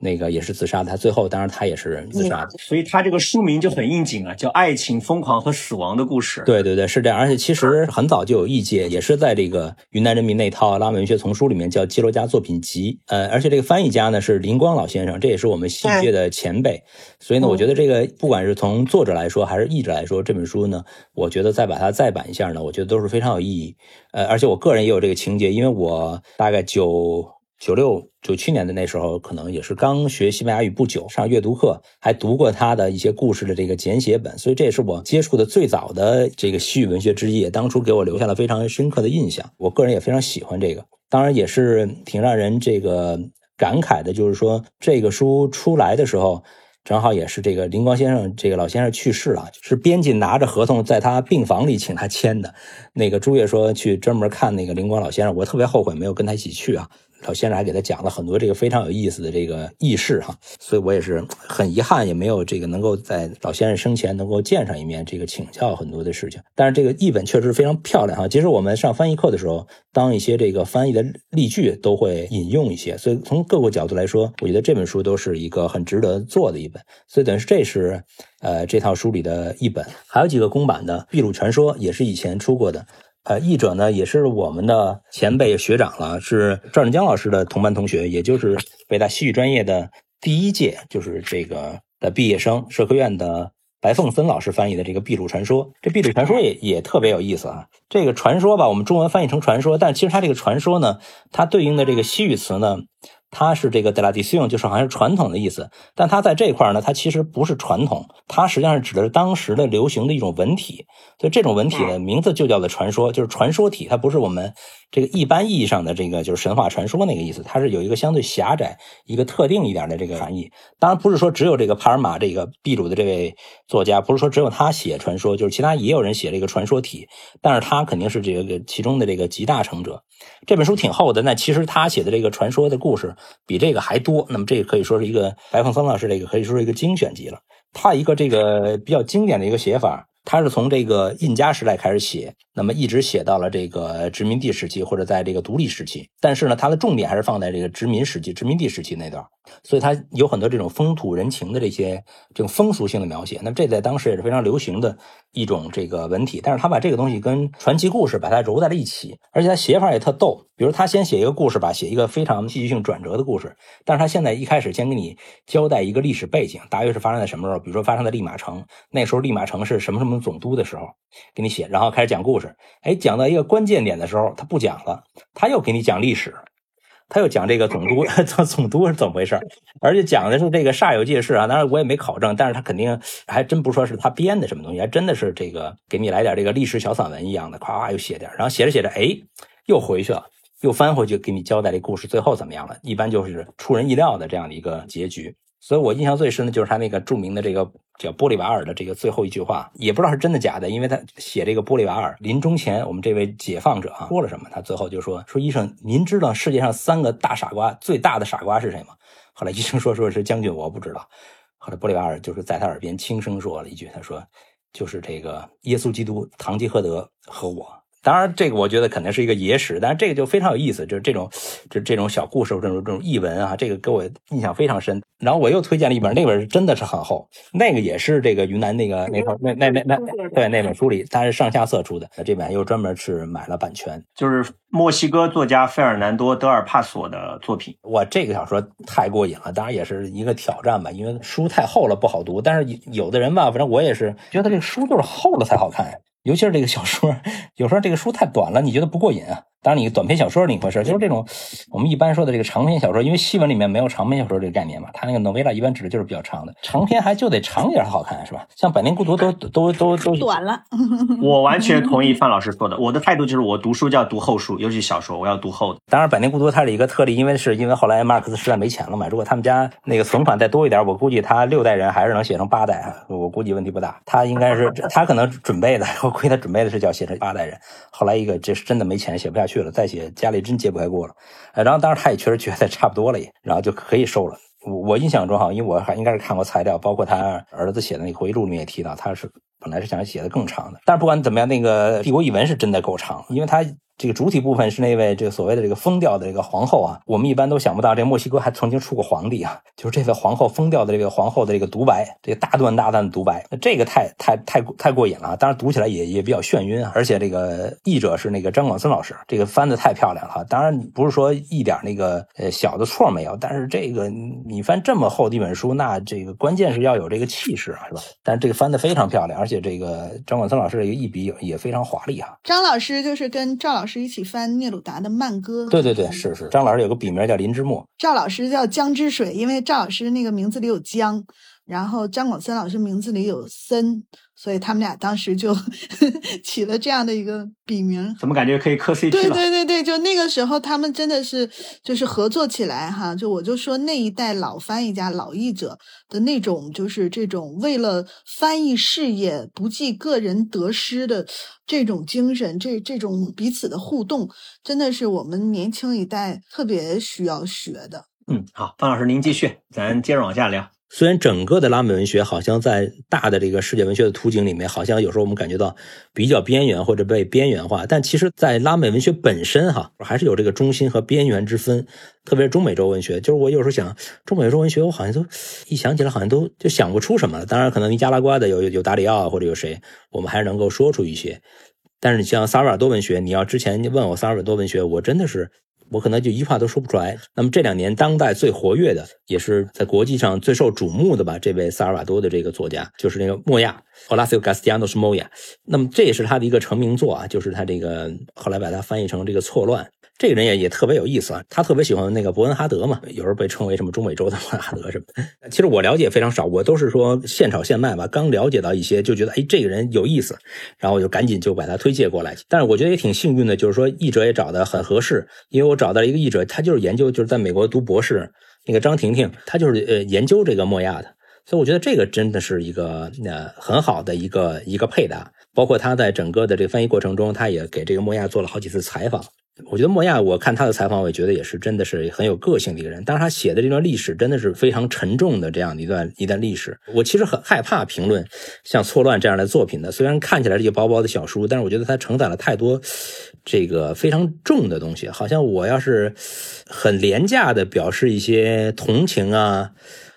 那个也是自杀的，他最后当然他也是自杀的，所以他这个书名就很应景啊，叫《爱情、疯狂和死亡的故事》。对对对，是这样。而且其实很早就有译介，也是在这个云南人民那套拉美文学丛书里面叫《基罗加作品集》。呃，而且这个翻译家呢是林光老先生，这也是我们戏界的前辈。所以呢，我觉得这个不管是从作者来说，还是译者来说，这本书呢，我觉得再把它再版一下呢，我觉得都是非常有意义。呃，而且我个人也有这个情节，因为我大概九。九六九七年的那时候，可能也是刚学西班牙语不久，上阅读课还读过他的一些故事的这个简写本，所以这也是我接触的最早的这个西语文学之一，当初给我留下了非常深刻的印象。我个人也非常喜欢这个，当然也是挺让人这个感慨的，就是说这个书出来的时候。正好也是这个林光先生，这个老先生去世了，是编辑拿着合同在他病房里请他签的。那个朱越说去专门看那个林光老先生，我特别后悔没有跟他一起去啊。老先生还给他讲了很多这个非常有意思的这个轶事哈，所以我也是很遗憾，也没有这个能够在老先生生前能够见上一面，这个请教很多的事情。但是这个译本确实非常漂亮哈。其实我们上翻译课的时候，当一些这个翻译的例句都会引用一些，所以从各个角度来说，我觉得这本书都是一个很值得做的一本。所以等于这是呃这套书里的一本，还有几个公版的《秘鲁传说》也是以前出过的。呃，译者呢也是我们的前辈学长了，是赵振江老师的同班同学，也就是北大西语专业的第一届，就是这个的毕业生，社科院的白凤森老师翻译的这个《秘鲁传说》。这《秘鲁传说》也也特别有意思啊。这个传说吧，我们中文翻译成传说，但其实它这个传说呢，它对应的这个西语词呢。它是这个 de la d i c i o n 就是好像是传统的意思，但它在这块呢，它其实不是传统，它实际上是指的是当时的流行的一种文体，所以这种文体的名字就叫做传说，就是传说体，它不是我们这个一般意义上的这个就是神话传说那个意思，它是有一个相对狭窄、一个特定一点的这个含义。当然不是说只有这个帕尔马这个秘鲁的这位作家，不是说只有他写传说，就是其他也有人写这个传说体，但是他肯定是这个其中的这个集大成者。这本书挺厚的，那其实他写的这个传说的故事比这个还多。那么这个可以说是一个白凤桑老师这个可以说是一个精选集了。他一个这个比较经典的一个写法，他是从这个印加时代开始写。那么一直写到了这个殖民地时期，或者在这个独立时期，但是呢，他的重点还是放在这个殖民时期、殖民地时期那段，所以它有很多这种风土人情的这些这种风俗性的描写。那么这在当时也是非常流行的一种这个文体，但是他把这个东西跟传奇故事把它揉在了一起，而且他写法也特逗。比如他先写一个故事吧，写一个非常戏剧性转折的故事，但是他现在一开始先给你交代一个历史背景，大约是发生在什么时候？比如说发生在利马城，那时候利马城是什么什么总督的时候，给你写，然后开始讲故事。哎，讲到一个关键点的时候，他不讲了，他又给你讲历史，他又讲这个总督，总督是怎么回事而且讲的是这个煞有介事啊。当然我也没考证，但是他肯定还真不说是他编的什么东西，还真的是这个给你来点这个历史小散文一样的，夸夸又写点，然后写着写着，哎，又回去了，又翻回去给你交代这故事最后怎么样了。一般就是出人意料的这样的一个结局。所以我印象最深的就是他那个著名的这个叫玻利瓦尔的这个最后一句话，也不知道是真的假的，因为他写这个玻利瓦尔临终前，我们这位解放者啊说了什么？他最后就说说医生，您知道世界上三个大傻瓜，最大的傻瓜是谁吗？后来医生说说是将军，我不知道。后来玻利瓦尔就是在他耳边轻声说了一句，他说就是这个耶稣基督、堂吉诃德和我。当然，这个我觉得肯定是一个野史，但是这个就非常有意思，就是这种这这种小故事，这种这种译文啊，这个给我印象非常深。然后我又推荐了一本，那本真的是很厚，那个也是这个云南那个那块那那那那对那本书里，它是上下册出的，这本又专门是买了版权，就是墨西哥作家费尔南多·德尔帕索的作品。哇，这个小说太过瘾了，当然也是一个挑战吧，因为书太厚了不好读。但是有的人吧，反正我也是觉得这个书就是厚了才好看。尤其是这个小说，有时候这个书太短了，你觉得不过瘾啊？当然，你短篇小说是另一回事，就是这种我们一般说的这个长篇小说，因为西文里面没有长篇小说这个概念嘛，它那个 novella 一般指的就是比较长的，长篇还就得长一点好看，是吧？像《百年孤独》都都都都短了。我完全同意范老师说的，我的态度就是我读书就要读厚书，尤其小说我要读厚的。当然，《百年孤独》它是一个特例，因为是因为后来马克思实在没钱了嘛，如果他们家那个存款再多一点，我估计他六代人还是能写成八代，我估计问题不大。他应该是他可能准备的，亏他准备的是叫写成八代人，后来一个这是真的没钱写不下去了，再写家。里真揭不开锅了，然后当时他也确实觉得差不多了，也，然后就可以收了。我我印象中哈，因为我还应该是看过材料，包括他儿子写的那回忆录里面也提到，他是本来是想写的更长的。但是不管怎么样，那个帝国译文是真的够长，因为它。这个主体部分是那位这个所谓的这个疯掉的这个皇后啊，我们一般都想不到，这墨西哥还曾经出过皇帝啊，就是这位皇后疯掉的这个皇后的这个独白，这个大段大段的独白，这个太太太太过瘾了，当然读起来也也比较眩晕啊，而且这个译者是那个张广森老师，这个翻的太漂亮了，当然不是说一点那个呃小的错没有，但是这个你翻这么厚的一本书，那这个关键是要有这个气势啊，是吧？但是这个翻的非常漂亮，而且这个张广森老师这个一笔也非常华丽啊。张老师就是跟赵老师一起翻聂鲁达的慢歌，对对对，是是。张老师有个笔名叫林之墨，赵老师叫江之水，因为赵老师那个名字里有江，然后张广森老师名字里有森。所以他们俩当时就 起了这样的一个笔名，怎么感觉可以磕 CP 了？对对对对，就那个时候他们真的是就是合作起来哈，就我就说那一代老翻译家、老译者的那种，就是这种为了翻译事业不计个人得失的这种精神，这这种彼此的互动，真的是我们年轻一代特别需要学的。嗯，好，方老师您继续，咱接着往下聊。虽然整个的拉美文学好像在大的这个世界文学的图景里面，好像有时候我们感觉到比较边缘或者被边缘化，但其实，在拉美文学本身哈，还是有这个中心和边缘之分。特别是中美洲文学，就是我有时候想中美洲文学，我好像都一想起来，好像都就想不出什么了。当然，可能尼加拉瓜的有有达里奥或者有谁，我们还是能够说出一些。但是你像萨尔瓦多文学，你要之前问我萨尔瓦多文学，我真的是。我可能就一句话都说不出来。那么这两年当代最活跃的，也是在国际上最受瞩目的吧？这位萨尔瓦多的这个作家，就是那个莫亚 o l a s i o Gastianos Moya）。那么这也是他的一个成名作啊，就是他这个后来把它翻译成这个错乱。这个人也也特别有意思啊，他特别喜欢那个伯恩哈德嘛，有时候被称为什么中美洲的伯恩哈德什么的。其实我了解非常少，我都是说现炒现卖吧。刚了解到一些，就觉得哎，这个人有意思，然后我就赶紧就把他推介过来。但是我觉得也挺幸运的，就是说译者也找的很合适，因为我找到了一个译者，他就是研究，就是在美国读博士，那个张婷婷，他就是呃研究这个莫亚的，所以我觉得这个真的是一个呃很好的一个一个配搭。包括他在整个的这个翻译过程中，他也给这个莫亚做了好几次采访。我觉得莫亚，我看他的采访，我也觉得也是真的是很有个性的一个人。但是他写的这段历史真的是非常沉重的这样的一段一段历史。我其实很害怕评论像《错乱》这样的作品的。虽然看起来是一个薄薄的小书，但是我觉得它承载了太多这个非常重的东西。好像我要是很廉价的表示一些同情啊，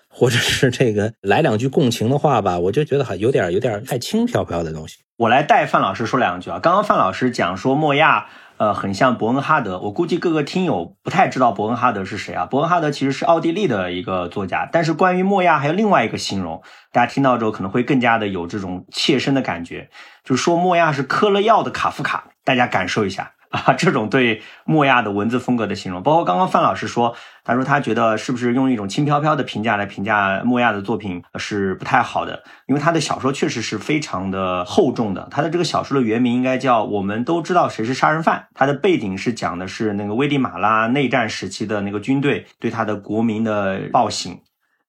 或者是这个来两句共情的话吧，我就觉得还有点有点太轻飘飘的东西。我来代范老师说两句啊。刚刚范老师讲说莫亚。呃，很像伯恩哈德。我估计各个听友不太知道伯恩哈德是谁啊？伯恩哈德其实是奥地利的一个作家。但是关于莫亚还有另外一个形容，大家听到之后可能会更加的有这种切身的感觉，就是说莫亚是嗑了药的卡夫卡。大家感受一下。啊，这种对莫亚的文字风格的形容，包括刚刚范老师说，他说他觉得是不是用一种轻飘飘的评价来评价莫亚的作品是不太好的，因为他的小说确实是非常的厚重的。他的这个小说的原名应该叫《我们都知道谁是杀人犯》，他的背景是讲的是那个危地马拉内战时期的那个军队对他的国民的暴行。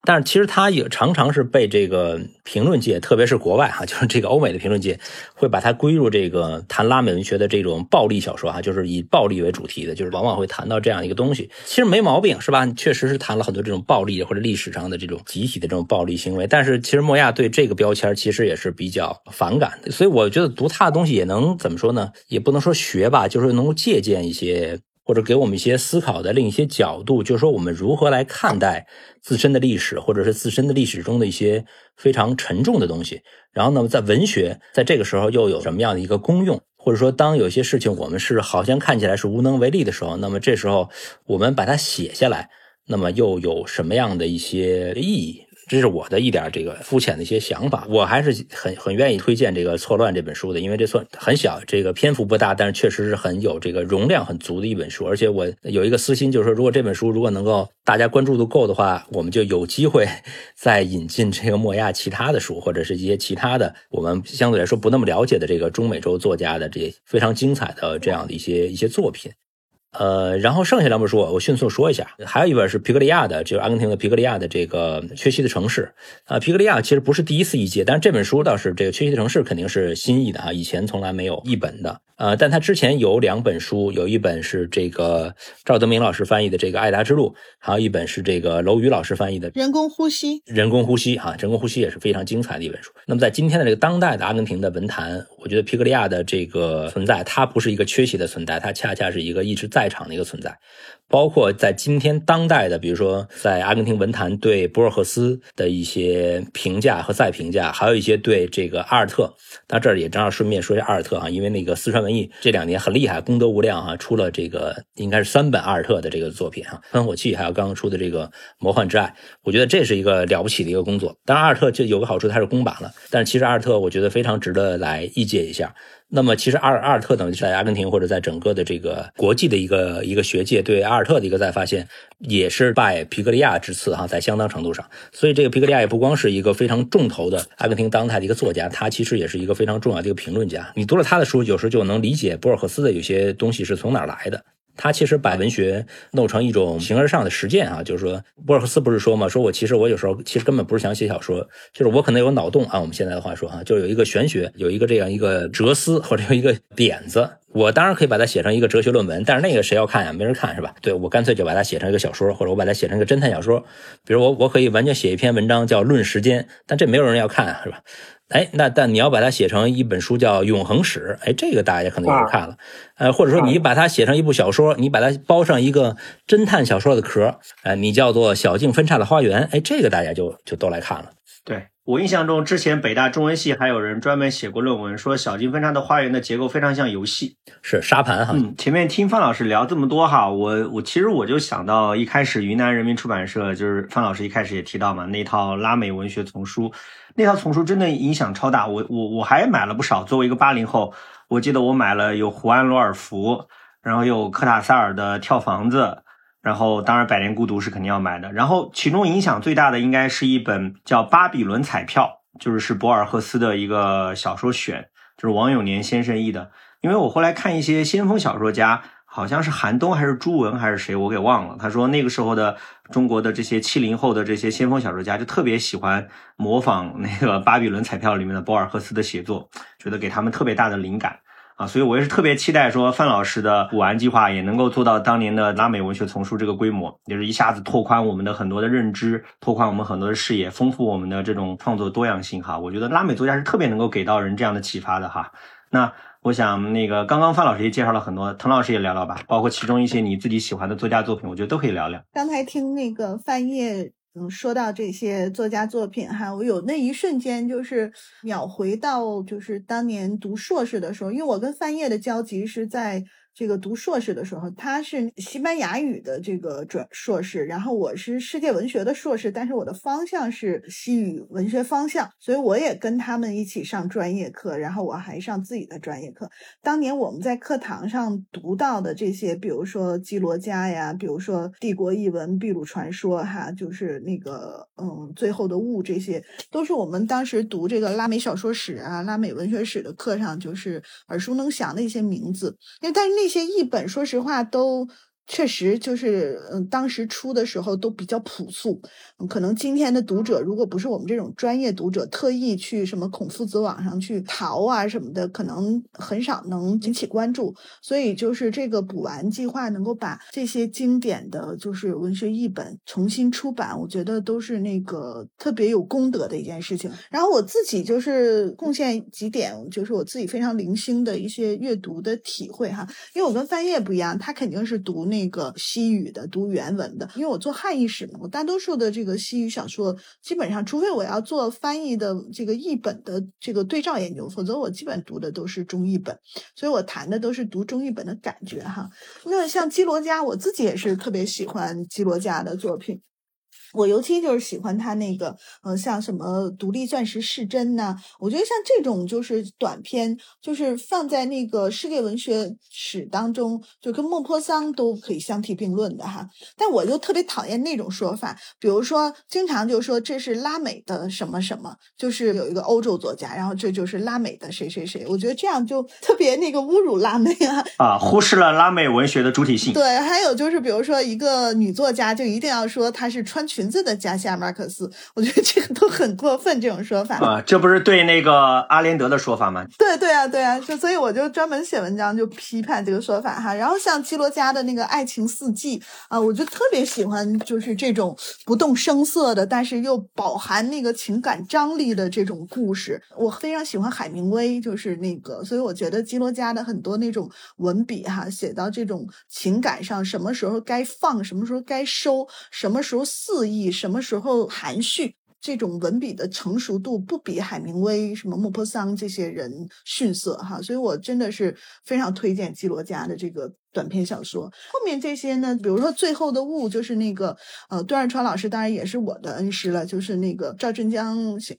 但是其实他也常常是被这个评论界，特别是国外哈，就是这个欧美的评论界，会把它归入这个谈拉美文学的这种暴力小说哈，就是以暴力为主题的，就是往往会谈到这样一个东西。其实没毛病，是吧？确实是谈了很多这种暴力或者历史上的这种集体的这种暴力行为。但是其实莫亚对这个标签其实也是比较反感的，所以我觉得读他的东西也能怎么说呢？也不能说学吧，就是能够借鉴一些。或者给我们一些思考的另一些角度，就是说我们如何来看待自身的历史，或者是自身的历史中的一些非常沉重的东西。然后呢，在文学在这个时候又有什么样的一个功用？或者说，当有些事情我们是好像看起来是无能为力的时候，那么这时候我们把它写下来，那么又有什么样的一些意义？这是我的一点这个肤浅的一些想法，我还是很很愿意推荐这个《错乱》这本书的，因为这算很小，这个篇幅不大，但是确实是很有这个容量很足的一本书。而且我有一个私心，就是说，如果这本书如果能够大家关注度够的话，我们就有机会 再引进这个莫亚其他的书，或者是一些其他的我们相对来说不那么了解的这个中美洲作家的这些非常精彩的这样的一些一些作品。呃，然后剩下两本书我迅速说一下，还有一本是皮格利亚的，就是阿根廷的皮格利亚的这个缺席的城市。啊，皮格利亚其实不是第一次译介，但是这本书倒是这个缺席的城市肯定是新译的啊，以前从来没有译本的。呃，但他之前有两本书，有一本是这个赵德明老师翻译的这个《爱达之路》，还有一本是这个楼宇老师翻译的《人工呼吸》。人工呼吸，啊，人工呼吸也是非常精彩的一本书。那么在今天的这个当代的阿根廷的文坛，我觉得皮格利亚的这个存在，它不是一个缺席的存在，它恰恰是一个一直在场的一个存在。包括在今天当代的，比如说在阿根廷文坛对博尔赫斯的一些评价和再评价，还有一些对这个阿尔特。那这儿也正好顺便说一下阿尔特哈，因为那个四川文艺这两年很厉害，功德无量哈，出了这个应该是三本阿尔特的这个作品哈，喷火器，还有刚刚出的这个魔幻之爱，我觉得这是一个了不起的一个工作。当然阿尔特就有个好处，它是公版了，但是其实阿尔特我觉得非常值得来译介一下。那么，其实阿尔阿尔特等于在阿根廷或者在整个的这个国际的一个一个学界对阿尔特的一个再发现，也是拜皮格利亚之赐哈，在相当程度上。所以，这个皮格利亚也不光是一个非常重头的阿根廷当代的一个作家，他其实也是一个非常重要的一个评论家。你读了他的书，有时候就能理解博尔赫斯的有些东西是从哪来的。他其实把文学弄成一种形而上的实践啊，就是说，博尔赫斯不是说嘛，说我其实我有时候其实根本不是想写小说，就是我可能有脑洞啊，我们现在的话说啊，就有一个玄学，有一个这样一个哲思或者有一个点子，我当然可以把它写成一个哲学论文，但是那个谁要看呀？没人看是吧？对我干脆就把它写成一个小说，或者我把它写成一个侦探小说，比如我我可以完全写一篇文章叫《论时间》，但这没有人要看是吧？哎，那但你要把它写成一本书叫《永恒史》，哎，这个大家可能有人看了，呃，或者说你把它写成一部小说，你把它包上一个侦探小说的壳，哎，你叫做《小径分叉的花园》，哎，这个大家就就都来看了。对我印象中，之前北大中文系还有人专门写过论文，说《小径分叉的花园》的结构非常像游戏，是沙盘哈。嗯，前面听范老师聊这么多哈，我我其实我就想到一开始云南人民出版社就是范老师一开始也提到嘛，那套拉美文学丛书。那套丛书真的影响超大，我我我还买了不少。作为一个八零后，我记得我买了有胡安·罗尔福，然后有科塔萨尔的《跳房子》，然后当然《百年孤独》是肯定要买的。然后其中影响最大的应该是一本叫《巴比伦彩票》，就是是博尔赫斯的一个小说选，就是王永年先生译的。因为我后来看一些先锋小说家。好像是韩东还是朱文还是谁，我给忘了。他说那个时候的中国的这些七零后的这些先锋小说家就特别喜欢模仿 那个《巴比伦彩票》里面的博尔赫斯的写作，觉得给他们特别大的灵感啊。所以我也是特别期待说范老师的古玩计划也能够做到当年的拉美文学丛书这个规模，就是一下子拓宽我们的很多的认知，拓宽我们很多的视野，丰富我们的这种创作多样性哈。我觉得拉美作家是特别能够给到人这样的启发的哈。那。我想那个刚刚范老师也介绍了很多，滕老师也聊聊吧，包括其中一些你自己喜欢的作家作品，我觉得都可以聊聊。刚才听那个范晔嗯说到这些作家作品哈，我有那一瞬间就是秒回到就是当年读硕士的时候，因为我跟范晔的交集是在。这个读硕士的时候，他是西班牙语的这个转硕士，然后我是世界文学的硕士，但是我的方向是西语文学方向，所以我也跟他们一起上专业课，然后我还上自己的专业课。当年我们在课堂上读到的这些，比如说基罗加呀，比如说帝国译文、秘鲁传说，哈，就是那个嗯，最后的雾，这些都是我们当时读这个拉美小说史啊、拉美文学史的课上就是耳熟能详的一些名字。因为但是那。这些译本，说实话都确实就是，嗯，当时出的时候都比较朴素，可能今天的读者如果不是我们这种专业读者，特意去什么孔夫子网上去淘啊什么的，可能很少能引起关注。所以就是这个补完计划能够把这些经典的就是文学译本重新出版，我觉得都是那个特别有功德的一件事情。然后我自己就是贡献几点，就是我自己非常零星的一些阅读的体会哈，因为我跟翻页不一样，他肯定是读那那个西语的，读原文的。因为我做汉译史嘛，我大多数的这个西语小说，基本上除非我要做翻译的这个译本的这个对照研究，否则我基本读的都是中译本。所以我谈的都是读中译本的感觉哈。那像基罗加，我自己也是特别喜欢基罗加的作品。我尤其就是喜欢他那个，呃，像什么《独立钻石是真》呐，我觉得像这种就是短篇，就是放在那个世界文学史当中，就跟莫泊桑都可以相提并论的哈。但我就特别讨厌那种说法，比如说经常就说这是拉美的什么什么，就是有一个欧洲作家，然后这就是拉美的谁谁谁，我觉得这样就 特别那个侮辱拉美啊。啊，忽视了拉美文学的主体性。对，还有就是比如说一个女作家，就一定要说她是穿裙子的加西亚马克思，我觉得这个都很过分，这种说法。啊，这不是对那个阿连德的说法吗？对对啊，对啊，就所以我就专门写文章就批判这个说法哈。然后像基罗加的那个《爱情四季》啊，我就特别喜欢就是这种不动声色的，但是又饱含那个情感张力的这种故事。我非常喜欢海明威，就是那个，所以我觉得基罗加的很多那种文笔哈，写到这种情感上，什么时候该放，什么时候该收，什么时候肆以，什么时候含蓄。这种文笔的成熟度不比海明威、什么莫泊桑这些人逊色哈，所以我真的是非常推荐基罗加的这个短篇小说。后面这些呢，比如说《最后的雾》，就是那个呃段润川老师，当然也是我的恩师了，就是那个赵振江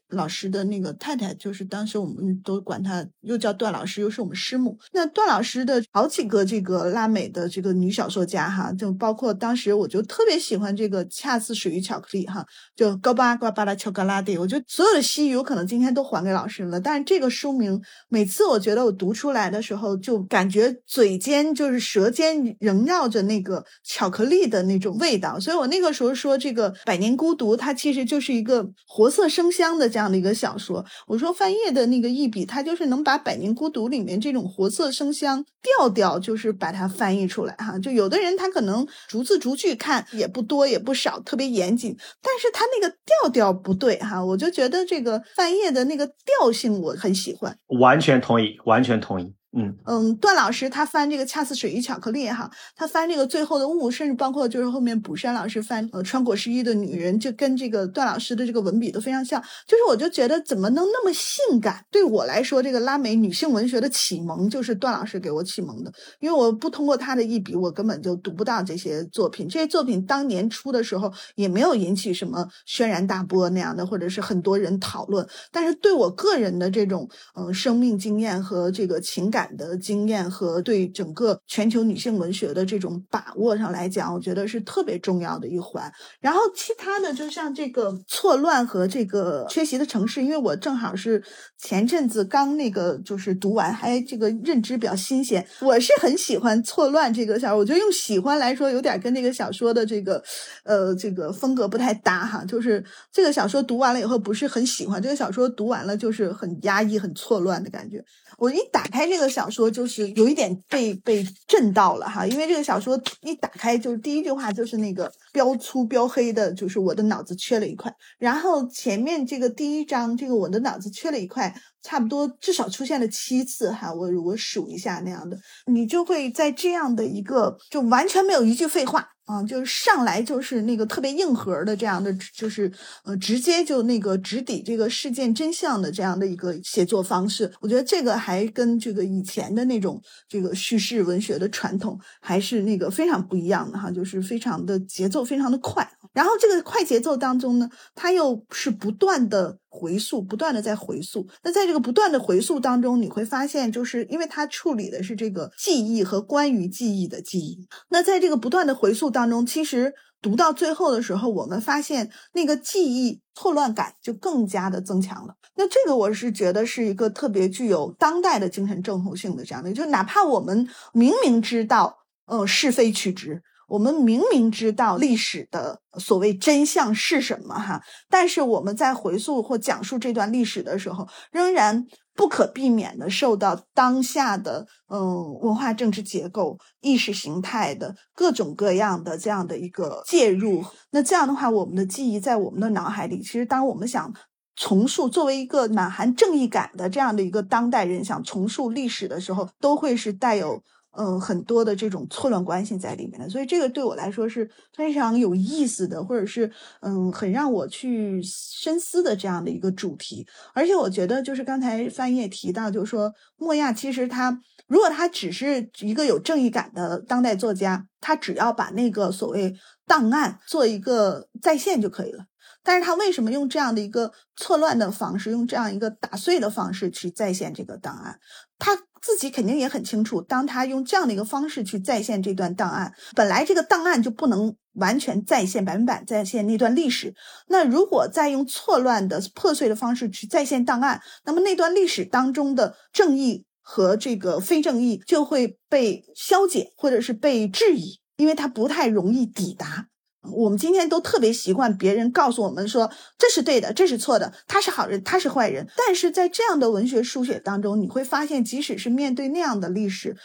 老师的那个太太，就是当时我们都管她又叫段老师，又是我们师母。那段老师的好几个这个拉美的这个女小说家哈，就包括当时我就特别喜欢这个《恰似水与巧克力》哈，就高巴瓜巴拉乔格拉蒂，我觉得所有的西语我可能今天都还给老师了，但是这个书名每次我觉得我读出来的时候，就感觉嘴尖就是舌尖萦绕着那个巧克力的那种味道，所以我那个时候说这个《百年孤独》它其实就是一个活色生香的这样的一个小说。我说范晔的那个一笔，它就是能把《百年孤独》里面这种活色生香调调，就是把它翻译出来哈。就有的人他可能逐字逐句看也不多也不少，特别严谨，但是他那个调调不对哈，我就觉得这个范晔的那个调性我很喜欢。完全同意，完全同意。嗯嗯，段老师他翻这个《恰似水与巧克力》哈，他翻这个《最后的雾》，甚至包括就是后面卜山老师翻呃《穿裹湿衣的女人》，就跟这个段老师的这个文笔都非常像。就是我就觉得怎么能那么性感？对我来说，这个拉美女性文学的启蒙就是段老师给我启蒙的，因为我不通过他的一笔，我根本就读不到这些作品。这些作品当年出的时候也没有引起什么轩然大波那样的，或者是很多人讨论。但是对我个人的这种嗯、生命经验和这个情感的经验和对整个全球女性文学的这种把握上来讲，我觉得是特别重要的一环。然后其他的，就像这个错乱和这个缺席的城市，因为我正好是前阵子刚那个就是读完，还这个认知比较新鲜。我是很喜欢错乱这个小说，我觉得用喜欢来说，有点跟那个小说的这个呃这个风格不太搭哈。就是这个小说读完了以后不是很喜欢，这个小说读完了就是很压抑、很错乱的感觉。我一打开这个小说，就是有一点被被震到了哈，因为这个小说一打开就是第一句话就是那个标粗标黑的，就是我的脑子缺了一块。然后前面这个第一章，这个我的脑子缺了一块，差不多至少出现了七次哈，我我数一下那样的，你就会在这样的一个就完全没有一句废话。啊，就是上来就是那个特别硬核的这样的，就是呃，直接就那个直抵这个事件真相的这样的一个写作方式，我觉得这个还跟这个以前的那种这个叙事文学的传统还是那个非常不一样的哈，就是非常的节奏非常的快，然后这个快节奏当中呢，它又是不断的。回溯，不断的在回溯。那在这个不断的回溯当中，你会发现，就是因为它处理的是这个记忆和关于记忆的记忆。那在这个不断的回溯当中，其实读到最后的时候，我们发现那个记忆错乱感就更加的增强了。那这个我是觉得是一个特别具有当代的精神症候性的这样的，就哪怕我们明明知道，呃，是非曲直。我们明明知道历史的所谓真相是什么哈，但是我们在回溯或讲述这段历史的时候，仍然不可避免的受到当下的嗯文化政治结构、意识形态的各种各样的这样的一个介入。那这样的话，我们的记忆在我们的脑海里，其实当我们想重塑作为一个满含正义感的这样的一个当代人想重塑历史的时候，都会是带有。嗯，很多的这种错乱关系在里面的，所以这个对我来说是非常有意思的，或者是嗯，很让我去深思的这样的一个主题。而且我觉得，就是刚才翻译也提到，就是说莫亚其实他如果他只是一个有正义感的当代作家，他只要把那个所谓档案做一个再现就可以了。但是他为什么用这样的一个错乱的方式，用这样一个打碎的方式去再现这个档案？他自己肯定也很清楚，当他用这样的一个方式去再现这段档案，本来这个档案就不能完全再现百分百再现那段历史。那如果再用错乱的破碎的方式去再现档案，那么那段历史当中的正义和这个非正义就会被消解，或者是被质疑，因为它不太容易抵达。我们今天都特别习惯别人告诉我们说这是对的，这是错的，他是好人，他是坏人。但是在这样的文学书写当中，你会发现，即使是面对那样的历史，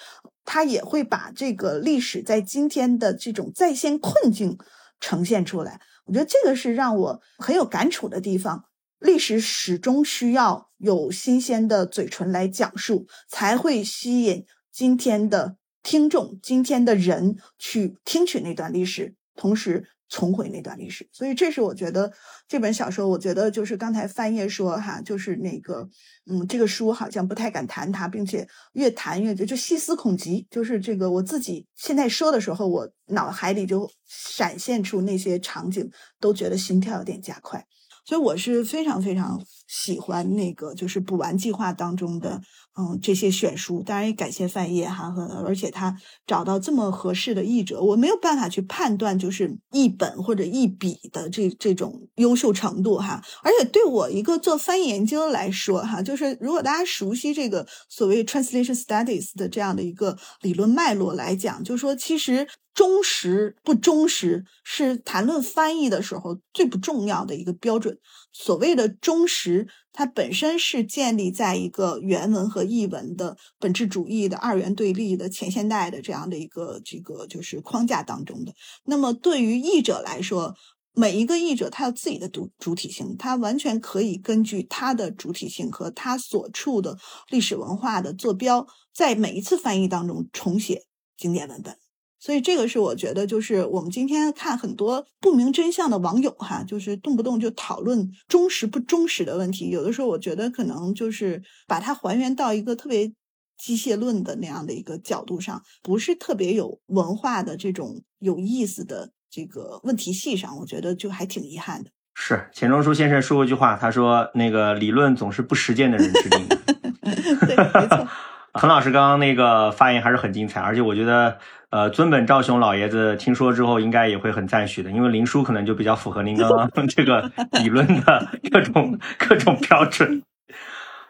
他也会把这个历史在今天的这种在线困境呈现出来。我觉得这个是让我很有感触的地方。历史始终需要有新鲜的嘴唇来讲述，才会吸引今天的听众、今天的人去听取那段历史。同时重回那段历史，所以这是我觉得这本小说，我觉得就是刚才翻页说哈，就是那个，嗯，这个书好像不太敢谈它，并且越谈越觉就细思恐极，就是这个我自己现在说的时候，我脑海里就闪现出那些场景，都觉得心跳有点加快。所以我是非常非常喜欢那个，就是补完计划当中的，嗯，这些选书。当然也感谢范晔哈，和而且他找到这么合适的译者，我没有办法去判断就是译本或者译笔的这这种优秀程度哈。而且对我一个做翻译研究来说哈，就是如果大家熟悉这个所谓 translation studies 的这样的一个理论脉络来讲，就是说其实。忠实不忠实是谈论翻译的时候最不重要的一个标准。所谓的忠实，它本身是建立在一个原文和译文的本质主义的二元对立的前现代的这样的一个这个就是框架当中的。那么对于译者来说，每一个译者他有自己的主主体性，他完全可以根据他的主体性和他所处的历史文化的坐标，在每一次翻译当中重写经典文本。所以这个是我觉得，就是我们今天看很多不明真相的网友哈，就是动不动就讨论忠实不忠实的问题。有的时候我觉得可能就是把它还原到一个特别机械论的那样的一个角度上，不是特别有文化的这种有意思的这个问题系上，我觉得就还挺遗憾的。是钱钟书先生说过一句话，他说：“那个理论总是不实践的人制定的。”对，没错。彭老师刚刚那个发言还是很精彩，而且我觉得，呃，尊本赵雄老爷子听说之后应该也会很赞许的，因为林叔可能就比较符合您刚刚 这个理论的 各种各种标准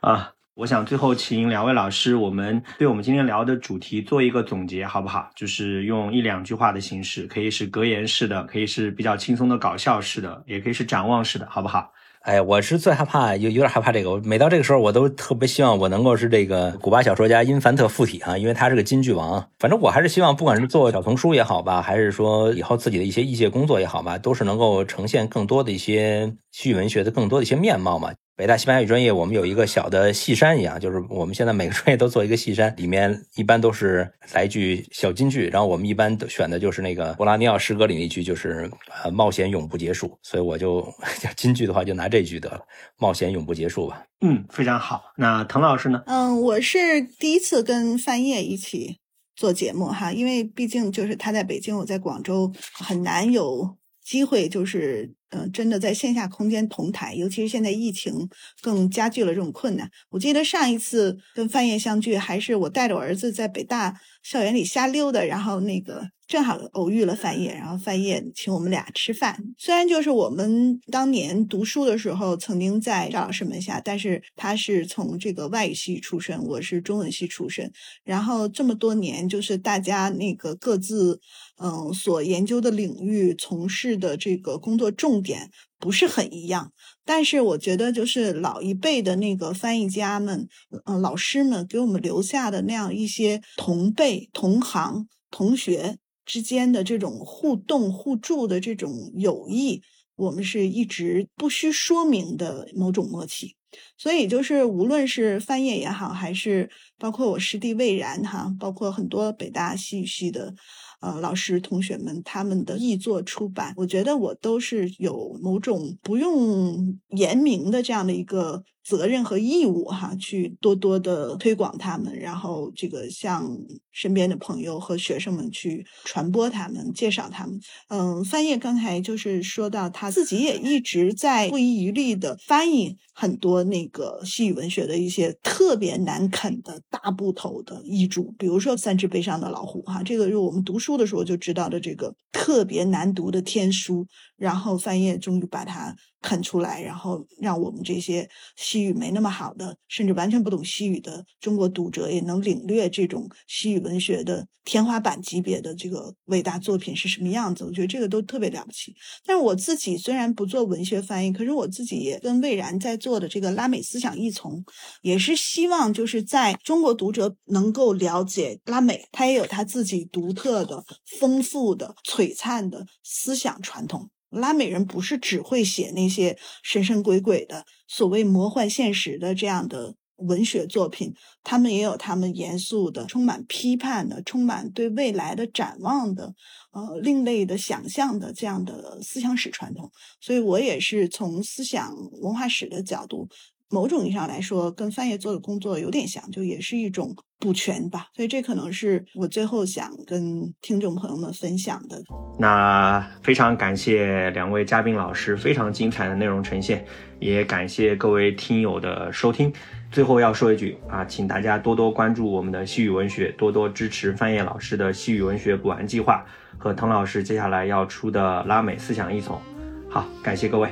啊。我想最后请两位老师，我们对我们今天聊的主题做一个总结，好不好？就是用一两句话的形式，可以是格言式的，可以是比较轻松的搞笑式的，也可以是展望式的，好不好？哎，我是最害怕，有有点害怕这个。每到这个时候，我都特别希望我能够是这个古巴小说家因凡特附体啊，因为他是个金句王。反正我还是希望，不管是做小丛书也好吧，还是说以后自己的一些译介工作也好吧，都是能够呈现更多的一些西域文学的更多的一些面貌嘛。北大西班牙语专业，我们有一个小的戏山一样，就是我们现在每个专业都做一个戏山，里面一般都是来句小金句，然后我们一般都选的就是那个博拉尼奥诗歌里那句，就是呃冒险永不结束，所以我就 金句的话就拿这句得了，冒险永不结束吧。嗯，非常好。那滕老师呢？嗯，我是第一次跟范晔一起做节目哈，因为毕竟就是他在北京，我在广州，很难有机会就是。呃，真的在线下空间同台，尤其是现在疫情更加剧了这种困难。我记得上一次跟范晔相聚，还是我带着我儿子在北大校园里瞎溜达，然后那个正好偶遇了范晔，然后范晔请我们俩吃饭。虽然就是我们当年读书的时候曾经在赵老师门下，但是他是从这个外语系出身，我是中文系出身，然后这么多年就是大家那个各自。嗯，所研究的领域、从事的这个工作重点不是很一样，但是我觉得就是老一辈的那个翻译家们、嗯老师们给我们留下的那样一些同辈、同行、同学之间的这种互动互助的这种友谊，我们是一直不需说明的某种默契。所以就是无论是翻页也好，还是包括我师弟魏然哈，包括很多北大戏语系的。呃，老师、同学们，他们的译作出版，我觉得我都是有某种不用言明的这样的一个。责任和义务哈，去多多的推广他们，然后这个向身边的朋友和学生们去传播他们，介绍他们。嗯，翻译刚才就是说到他自己也一直在不遗余力的翻译很多那个西语文学的一些特别难啃的大部头的译著，比如说《三只悲伤的老虎》哈，这个是我们读书的时候就知道的这个特别难读的天书，然后翻译终于把它。啃出来，然后让我们这些西语没那么好的，甚至完全不懂西语的中国读者也能领略这种西语文学的天花板级别的这个伟大作品是什么样子。我觉得这个都特别了不起。但是我自己虽然不做文学翻译，可是我自己也跟魏然在做的这个拉美思想译丛，也是希望就是在中国读者能够了解拉美，它也有它自己独特的、丰富的、璀璨的思想传统。拉美人不是只会写那些神神鬼鬼的所谓魔幻现实的这样的文学作品，他们也有他们严肃的、充满批判的、充满对未来的展望的、呃另类的想象的这样的思想史传统。所以我也是从思想文化史的角度。某种意义上来说，跟翻译做的工作有点像，就也是一种补全吧。所以这可能是我最后想跟听众朋友们分享的。那非常感谢两位嘉宾老师非常精彩的内容呈现，也感谢各位听友的收听。最后要说一句啊，请大家多多关注我们的西语文学，多多支持翻译老师的西语文学补完计划和滕老师接下来要出的拉美思想译丛。好，感谢各位。